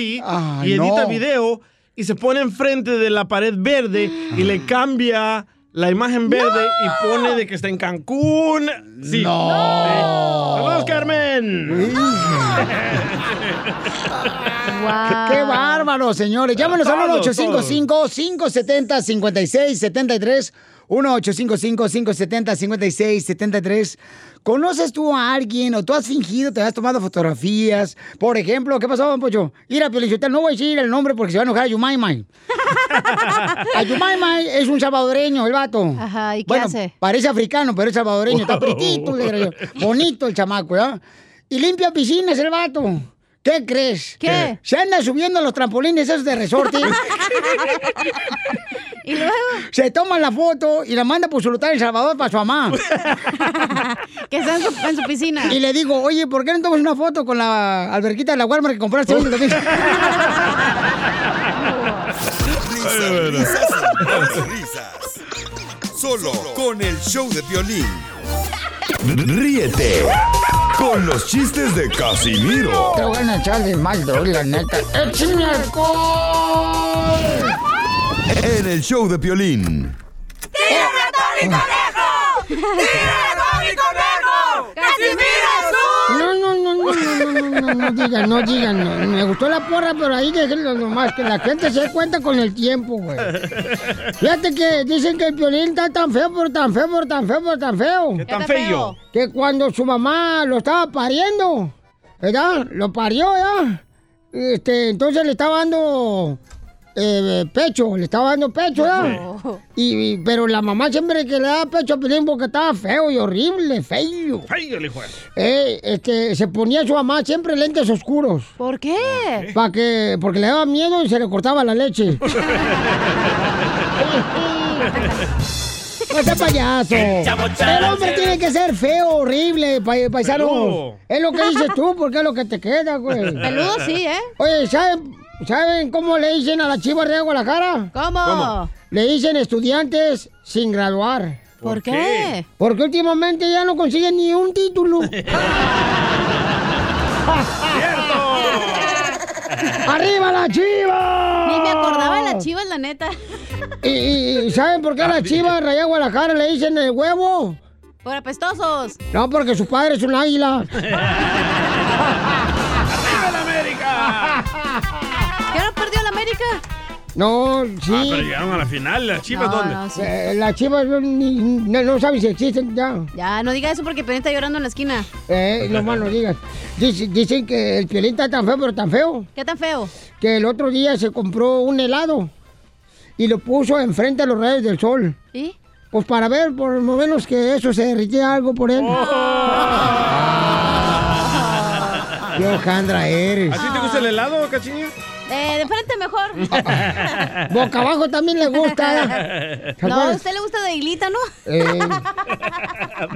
y edita
no.
video y se pone enfrente de la pared verde y le cambia la imagen verde y pone de que está en Cancún. Sí.
No.
Sí. Saludos, Carmen.
¡Qué bárbaro, señores! Llámanos al
Todos,
1-855-570-5673. 1-855-570-5673. ¿Conoces tú a alguien o tú has fingido, te has tomado fotografías? Por ejemplo, ¿qué pasó, don Pocho? Ir a Piolichotel, no voy a decir el nombre porque se va a enojar a Yumaymay. a Yumaymay es un salvadoreño, el vato.
Ajá, ¿y qué
bueno,
hace?
Parece africano, pero es salvadoreño, está
Wow.
pretito, le digo yo. bonito el chamaco, ¿ya? Y limpia piscinas el vato. ¿Qué crees?
¿Qué?
Se anda subiendo a los trampolines esos de resorte.
y luego.
Se toma la foto y la manda por su lugar en Salvador para su mamá.
que está en su, en su piscina.
Y le digo, oye, ¿por qué no tomas una foto con la alberquita de la Walmart que compraste hoy en el domingo?
Risas, risas. Solo con el show de violín. Ríete con los chistes de Casimiro
Te voy a echar de mal, doy, la neta. ¡Échame alcohol!
en el show de violín.
¡Tírame a Tony Conejo! ¡Tírame a Tony Conejo! ¡Casimiro
no, no, no, no, digan, no digan. no. Me gustó la porra, pero ahí déjenlo nomás, que la gente se cuenta con el tiempo, güey. Fíjate que dicen que el violín está tan feo, pero tan feo, pero tan feo, pero tan feo.
¿Qué tan feo?
Que cuando su mamá lo estaba pariendo, ¿verdad? Lo parió, ¿ya? Este, entonces le estaba dando eh, pecho, le estaba dando pecho, ¿ya? Y, y- pero la mamá siempre que le daba pecho a Pelín porque estaba feo y horrible, feo.
Feo el hijo
Eh, este, se ponía su mamá siempre lentes oscuros.
¿Por qué?
Para que, porque le daba miedo y se le cortaba la leche. No sea payaso.
El
hombre tiene que ser feo, horrible, pa- paisano. Es lo que dices tú, porque es lo que te queda, güey.
Peludo sí, ¿eh?
Oye, ¿saben, ¿saben cómo le dicen a la chiva de Guadalajara?
¿Cómo? ¿Cómo?
Le dicen estudiantes sin graduar.
¿Por qué?
Porque últimamente ya no consiguen ni un título. ¡Arriba la chiva!
Ni me acordaba de las chivas, la neta.
¿Y, saben por qué a la chiva de Raya Guadalajara le dicen el huevo?
Por apestosos.
No, porque su padre es un águila.
América?
No, sí.
Ah, pero llegaron a la final. ¿Las chivas
No,
dónde?
no, sí.
Eh, las chivas no, ni- no, no saben si existen ya.
Ya, no diga eso porque Pelín está llorando en la esquina.
Eh, no más no digas. Dice- Dicen que el piolín está tan feo, pero tan feo.
¿Qué tan feo?
Que el otro día se compró un helado y lo puso enfrente de los rayos del sol.
¿Y?
Pues para ver por lo menos que eso se derritía algo por él. Qué hojandra eres.
¿A ti te gusta el helado, cachinilla?
Eh, de frente mejor.
Boca abajo también le gusta.
No, a usted le gusta de higlita, ¿no?
Eh,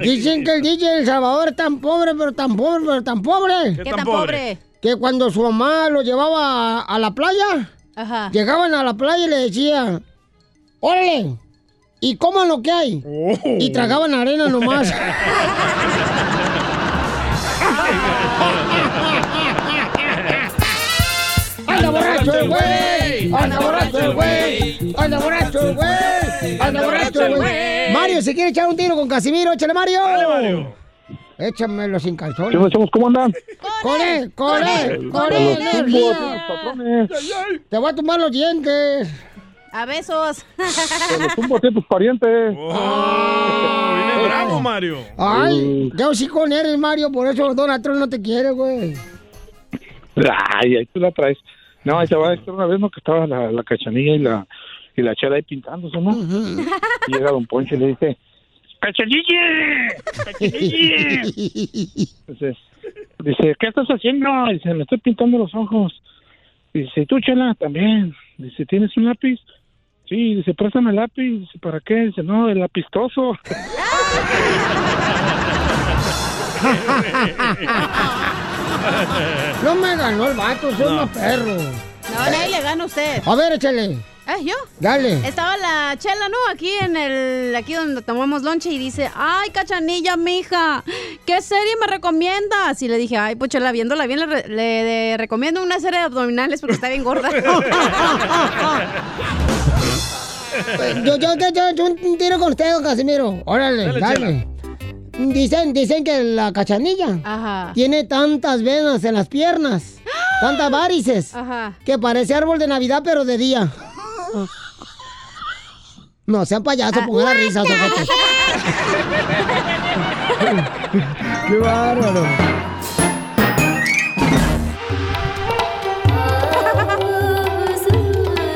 dicen que el DJ El Salvador es tan pobre, pero tan pobre, pero tan pobre.
¿Qué tan pobre?
Que cuando su mamá lo llevaba a, a la playa,
Ajá.
llegaban a la playa y le decían, órale, y coman lo que hay. Y tragaban arena nomás. borracho el güey! ¡Anda borracho el güey! ¡Anda borracho el güey! ¡Anda borracho el güey! Mario, si quiere echar un tiro con Casimiro, échale Mario.
Mario.
Échamelo sin calzones.
¿Cómo andan?
¡Con él! ¡Con él! ¡Con él! Te voy a tumbar los dientes.
A besos.
Te los tumbo a ti, tus parientes.
Oh, viene bravo, Mario.
Ay, yo sí con eres, Mario, por eso Donald Trump no te quiere, güey.
Ay, ahí tú la traes. No, ahí se va a decir una vez, ¿no? Que estaba la, la cachanilla y la, y la chela ahí pintándose, ¿no? Y llega Don Poncho y le dice, ¡Cachanilla! ¡Cachanilla! Entonces, dice, ¿qué estás haciendo? Dice, me estoy pintando los ojos. Dice, ¿y tú, chela? También. Dice, ¿tienes un lápiz? Sí, dice, préstame el lápiz. Dice, ¿para qué? Dice, no, el lapistoso.
No me ganó el vato, soy
No.
un perro.
No, nadie le gana a usted.
A ver, échale.
¿Eh, yo?
Dale.
Estaba la chela, ¿no? Aquí en el, aquí donde tomamos lonche y dice, ay, cachanilla, mija, ¿qué serie me recomiendas? Y le dije, ay, pues chela, viéndola bien, le, re- le- le recomiendo una serie de abdominales porque está bien gorda.
Yo, yo, yo, yo, yo un tiro con usted, Casimiro. Órale,
Dale,
dale. Dicen, dicen que la cachanilla
Ajá.
tiene tantas venas en las piernas, tantas varices,
Ajá.
que parece árbol de Navidad, pero de día. No sean payasos, pongan la risa. Qué bárbaro.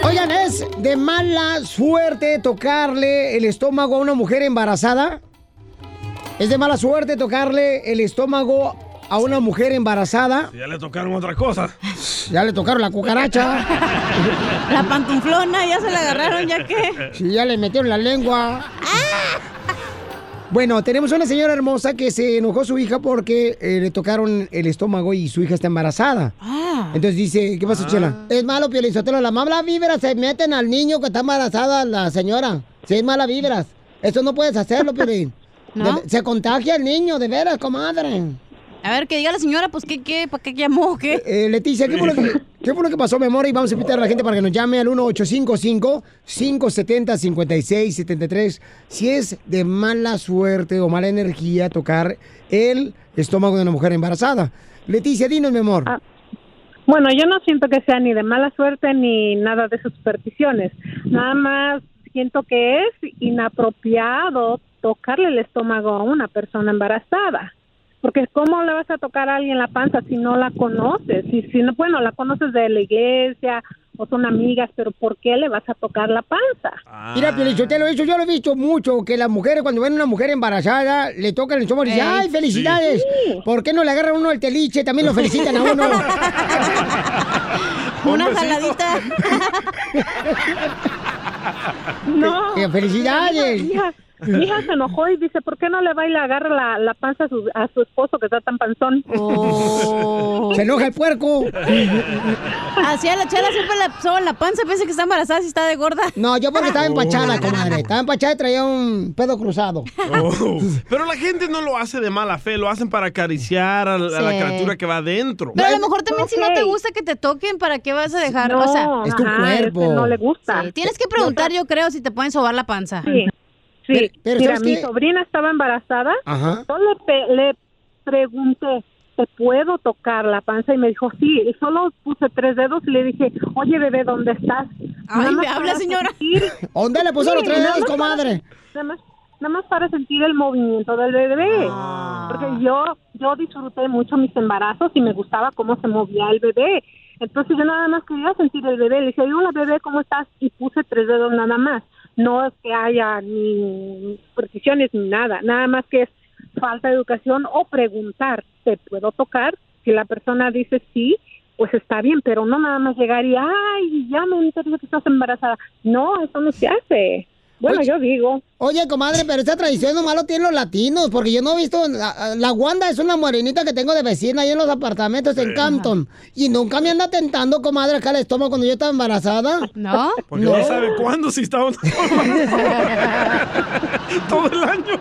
Oigan, ¿es de mala suerte tocarle el estómago a una mujer embarazada? ¿Es de mala suerte tocarle el estómago a una mujer embarazada?
Ya le tocaron otra cosa.
Ya le tocaron la cucaracha.
La pantuflona, ya se la agarraron, ya que.
Sí, ya le metieron la lengua. Bueno, tenemos una señora hermosa que se enojó su hija porque eh, le tocaron el estómago y su hija está embarazada.
Ah.
Entonces dice, ¿qué pasa, Chela? Es malo, Piolizotelo. Las malas vibras se meten al niño que está embarazada, la señora. Sí, es malas vibras. Eso no puedes hacerlo, Piolín.
¿No?
De- se contagia el niño, de veras, comadre.
A ver, que diga la señora, pues, ¿qué, qué? ¿Para qué llamó? ¿Qué?
Eh, Leticia, ¿qué fue, lo que, qué fue lo que pasó, mi amor? Y vamos a invitar a la gente para que nos llame al 1855-570-5673 si es de mala suerte o mala energía tocar el estómago de una mujer embarazada. Leticia, dinos, mi amor.
Bueno, yo no siento que sea ni de mala suerte ni nada de sus supersticiones. Nada más siento que es inapropiado tocarle el estómago a una persona embarazada. Porque ¿cómo le vas a tocar a alguien la panza si no la conoces? Si, si no, bueno, la conoces de la iglesia o son amigas, pero ¿por qué le vas a tocar la panza?
Mira, Piolichotelo, eso yo lo he visto mucho, que las mujeres cuando ven a una mujer embarazada, le tocan el estómago y dicen, ¡ay, felicidades!
sí.
¿Por qué no le agarran uno el teliche? También lo felicitan a uno.
Una jaladita.
No.
Felicidades.
Mi hija, mi hija se enojó y dice, ¿por qué no le va y le agarra la, la panza a su, a su esposo que está tan panzón?
Se enoja el puerco.
Así a la chela siempre le soba la panza, piensa que está embarazada si está de gorda.
No, yo porque estaba empachada, comadre. Estaba empachada y traía un pedo cruzado.
Oh. Pero la gente no lo hace de mala fe, lo hacen para acariciar a, la- a la
Sí.
criatura que va adentro.
Pero a lo mejor también si no te gusta que te toquen, ¿para qué vas a dejar?
No,
o sea,
Es tu ajá, cuerpo. no le gusta.
Sí, Tienes que preguntar, yo creo, si te pueden sobar la panza.
Sí. Sí,
Pero- pero
mira,
¿sabes
mi
qué?
sobrina estaba embarazada.
Ajá.
Yo le, pe- le pregunté, ¿te puedo tocar la panza? Y me dijo, sí. Y solo puse tres dedos y le dije, oye, bebé, ¿dónde estás?
Ay,
Nada
me habla, señora.
sentir-
¿Dónde le puso los tres
nada
dedos,
para-
comadre?
Nada más, nada más para sentir el movimiento del bebé.
Ah.
Porque yo, yo disfruté mucho mis embarazos y me gustaba cómo se movía el bebé. Entonces yo nada más quería sentir el bebé. Le dije, hola bebé, ¿cómo estás? Y puse tres dedos nada más. No es que haya ni supersticiones ni nada. Nada más que es falta de educación o preguntar, ¿te puedo tocar? Si la persona dice sí, pues está bien, pero no nada más llegar y, ay, ya me enteré que estás embarazada. No, eso no se hace. Bueno,
Oye,
yo digo.
Oye, comadre, pero esta tradición nomás lo tienen los latinos, porque yo no he visto. La, la Wanda es una morenita que tengo de vecina ahí en los apartamentos en Campton. Y nunca me anda tentando, comadre, acá el estómago cuando yo estaba embarazada.
¿No?
Porque no, sabe cuándo si está todo el año.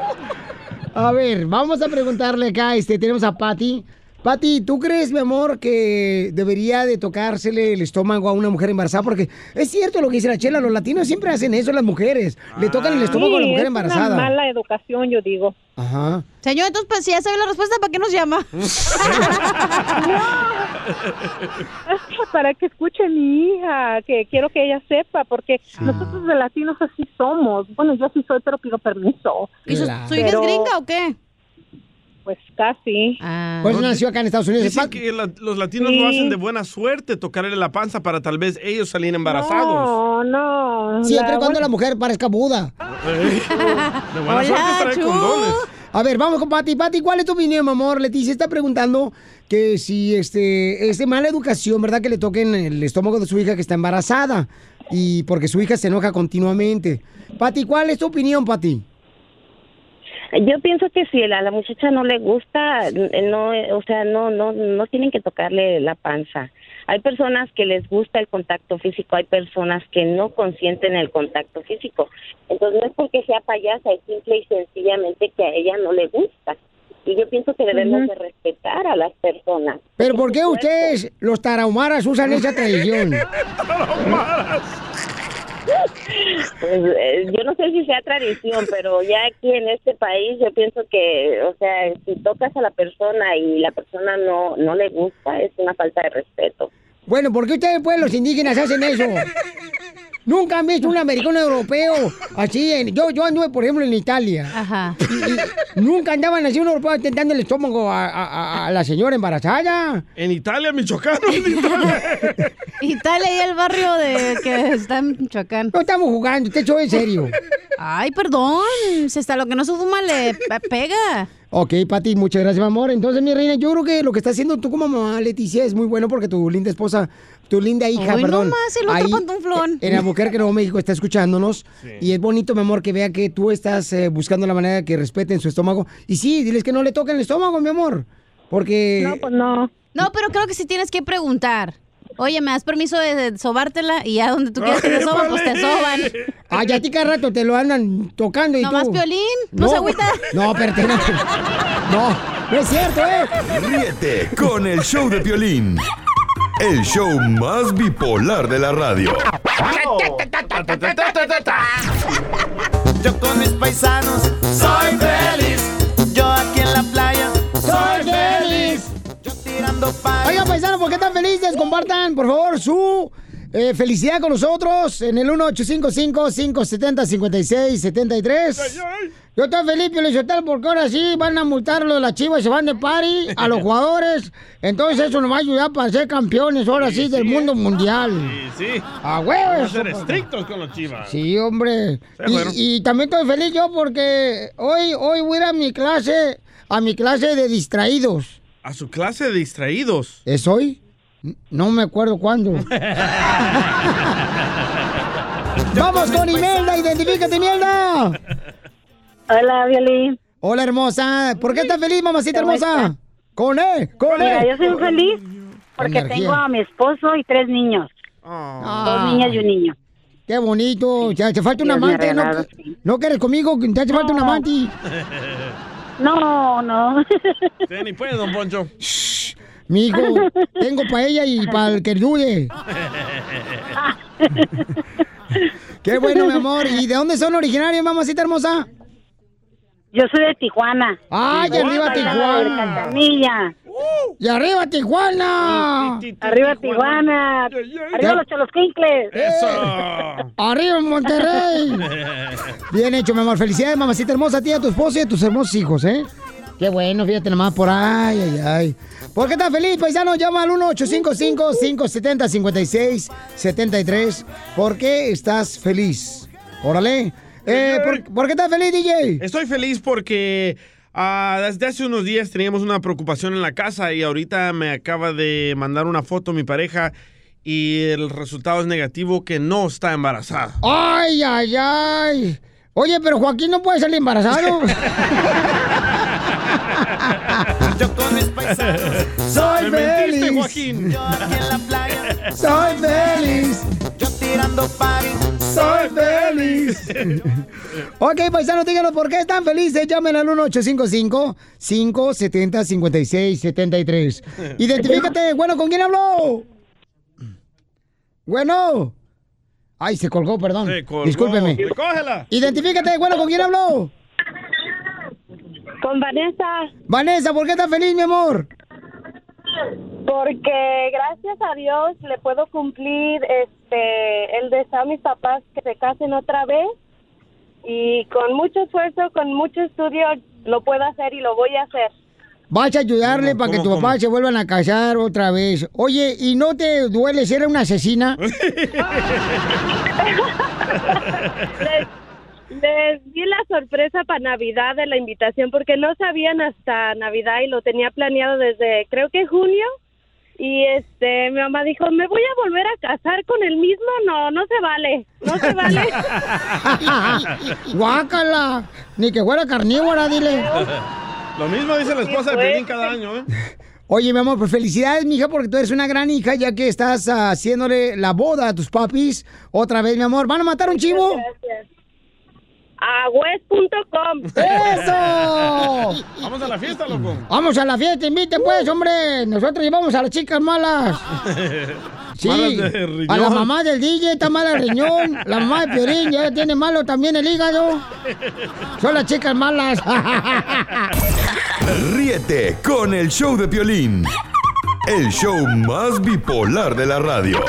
A ver, vamos a preguntarle acá, este, tenemos a Patty. Patty, ¿tú crees, mi amor, que debería de tocársele el estómago a una mujer embarazada? Porque es cierto lo que dice la chela, los latinos siempre hacen eso, las mujeres. Le tocan el estómago a la
Sí,
mujer
es una
embarazada.
mala educación, yo digo.
Ajá.
Señor, entonces, pues si ya sabe la respuesta, ¿para qué nos llama?
Para que escuche mi hija, que quiero que ella sepa, porque nosotros de latinos así somos. Bueno, yo sí soy, pero pido permiso.
¿Y su, su hija es gringa o qué?
Pues casi.
Pues nació acá en Estados Unidos.
Dicen que la- los latinos
Sí.
lo hacen de buena suerte, tocarle la panza para tal vez ellos salir embarazados.
No, no.
Siempre
la-
y cuando la mujer parezca Buda.
Eh, De buena suerte trae condones.
A ver, vamos con Pati. Pati, ¿cuál es tu opinión, mi amor? Leticia está preguntando que si este es de mala educación, ¿verdad? Que le toquen el estómago de su hija que está embarazada. Y porque su hija se enoja continuamente. Pati, ¿cuál es tu opinión, Pati?
Yo pienso que si a la, muchacha no le gusta, no, eh, o sea, no, no, no tienen que tocarle la panza. Hay personas que les gusta el contacto físico, hay personas que no consienten el contacto físico. Entonces no es porque sea payasa, es simple y sencillamente que a ella no le gusta. Y yo pienso que debemos de respetar a las personas.
¿Pero por qué ustedes, los tarahumaras, usan esa tradición?
Pues, eh, yo no sé si sea tradición, pero ya aquí en este país yo pienso que, o sea, si tocas a la persona y la persona no no le gusta, es una falta de respeto.
Bueno, ¿por qué ustedes, pues, los indígenas hacen eso? Nunca han visto un americano europeo así. En, yo, yo anduve, por ejemplo, en Italia.
Ajá.
Y, y nunca andaban así un europeo tentando el estómago a, a- la señora embarazada.
En Italia, Michoacán.
Italia y el barrio de que está en Michoacán.
No estamos jugando, te estoy en serio.
Ay, perdón. Si hasta lo que no se fuma le pe- pega.
Ok, Pati, muchas gracias, mi amor. Entonces, mi reina, yo creo que lo que está haciendo tú como mamá, Leticia, es muy bueno porque tu linda esposa, tu linda hija,
Hoy
perdón.
nomás el otro
ahí,
pantuflón.
En Albuquerque, Nuevo México, está escuchándonos. Y es bonito, mi amor, que vea que tú estás eh, buscando la manera de que respeten su estómago. Y sí, diles que no le toquen el estómago, mi amor. Porque...
No, pues no.
No, pero creo que sí tienes que preguntar. Oye, ¿me das permiso de, de sobártela? Y ya donde tú quieras que te soban, pues te soban.
Ay, a ti cada rato te lo andan tocando y
Nomás
tú...
Piolín, no se agüita.
No, espérate, no. No, no es cierto, ¿eh?
Ríete con el show de Piolín. El show más bipolar de la radio.
Yo con mis paisanos soy feliz. Yo aquí en la playa
soy feliz.
Yo tirando pa.
Oigan, paisanos, ¿por qué tan felices? Compartan, por favor, su eh, felicidad con nosotros en el 1855-570-5673. Yo estoy feliz, Piolichotel, porque ahora sí van a multar los de las chivas y se van de party a los jugadores. Entonces eso nos va a ayudar para ser campeones ahora sí, del mundo mundial.
Sí, sí.
A huevo,
Vamos a
eso,
ser
papá.
estrictos con los chivas.
Sí, hombre. Y, y también estoy feliz yo porque hoy, hoy voy a ir a mi clase, a mi clase de distraídos.
A su clase de distraídos.
¿Es hoy? No me acuerdo cuándo. Vamos con Imelda, identifícate, Imelda.
Hola, Violín.
Hola, hermosa. ¿Por qué estás feliz, mamacita
¿Cómo
hermosa? Con E, con E.
Mira, yo soy feliz porque
Energía.
tengo a mi esposo y tres niños. Dos niñas y un niño.
Qué bonito. Ya, te falta un amante. ¿no? ¿No quieres conmigo? Te hace falta un
No.
amante.
No, no.
Sí, ni puede, don Poncho.
Mi hijo, tengo para ella y para el que dude. Qué bueno, mi amor. ¿Y de dónde son originarios, mamacita hermosa?
Yo soy de Tijuana.
¡Ay, arriba Tijuana!
Canilla.
¡Y arriba Tijuana!
Arriba Tijuana. Arriba los cholosquincles.
¡Eso!
¡Arriba Monterrey! Bien hecho, mi amor. Felicidades, mamacita hermosa, a ti, a tu esposo y a tus hermosos hijos, ¿eh? Qué bueno, fíjate nomás por ay, ay, ay. ¿Por qué estás feliz, paisano? Llama al 1-855-570-5673. ¿Por qué estás feliz? Órale. Eh, ¿por, por qué estás feliz, DJ?
Estoy feliz porque ah, desde hace unos días teníamos una preocupación en la casa y ahorita me acaba de mandar una foto mi pareja y el resultado es negativo que no está embarazada.
Ay, ay, ay. Oye, pero Joaquín no puede salir embarazado.
Yo con mis paisanos
Soy feliz.
Joaquín.
Yo aquí en la playa
Soy feliz.
Yo tirando party
Soy feliz. ok, paisanos, díganos por qué están felices. Llamen al 1-855-570-5673. Identifícate. Bueno, ¿con quién habló? Bueno. Ay, se colgó, perdón.
Se colgó.
Discúlpeme.
Recógela.
Identifícate. Bueno, ¿con quién habló?
Con Vanessa,
Vanessa, ¿por qué estás feliz, mi amor?
porque gracias a Dios le puedo cumplir este el deseo a mis papás que se casen otra vez y con mucho esfuerzo, con mucho estudio lo puedo hacer y lo voy a hacer.
Vas a ayudarle
¿Cómo,
para que tu papá
cómo?
se vuelvan a casar otra vez. Oye, ¿y no te duele ser una asesina?
Les, di la sorpresa para Navidad de la invitación porque no sabían hasta Navidad y lo tenía planeado desde creo que junio y este mi mamá dijo me voy a volver a casar con el mismo no no se vale no se vale
Guácala. Ni que fuera carnívora, dile.
Lo mismo dice la esposa de Piolín cada año, ¿eh?
Oye, mi amor, pues felicidades, mija, porque tú eres una gran hija, ya que estás ah, haciéndole la boda a tus papis. Otra vez, mi amor. ¿Van a matar un chivo?
Gracias. A west.com
¡Eso!
Vamos a la fiesta, loco.
Vamos a la fiesta, invite pues, hombre. Nosotros llevamos a las chicas malas. Sí,
Malas de riñón.
a la mamá del DJ está mala el riñón. La mamá de Piorín ya tiene malo también el hígado. Son las chicas malas.
Ríete con el show de Piolín. El show más bipolar de la radio.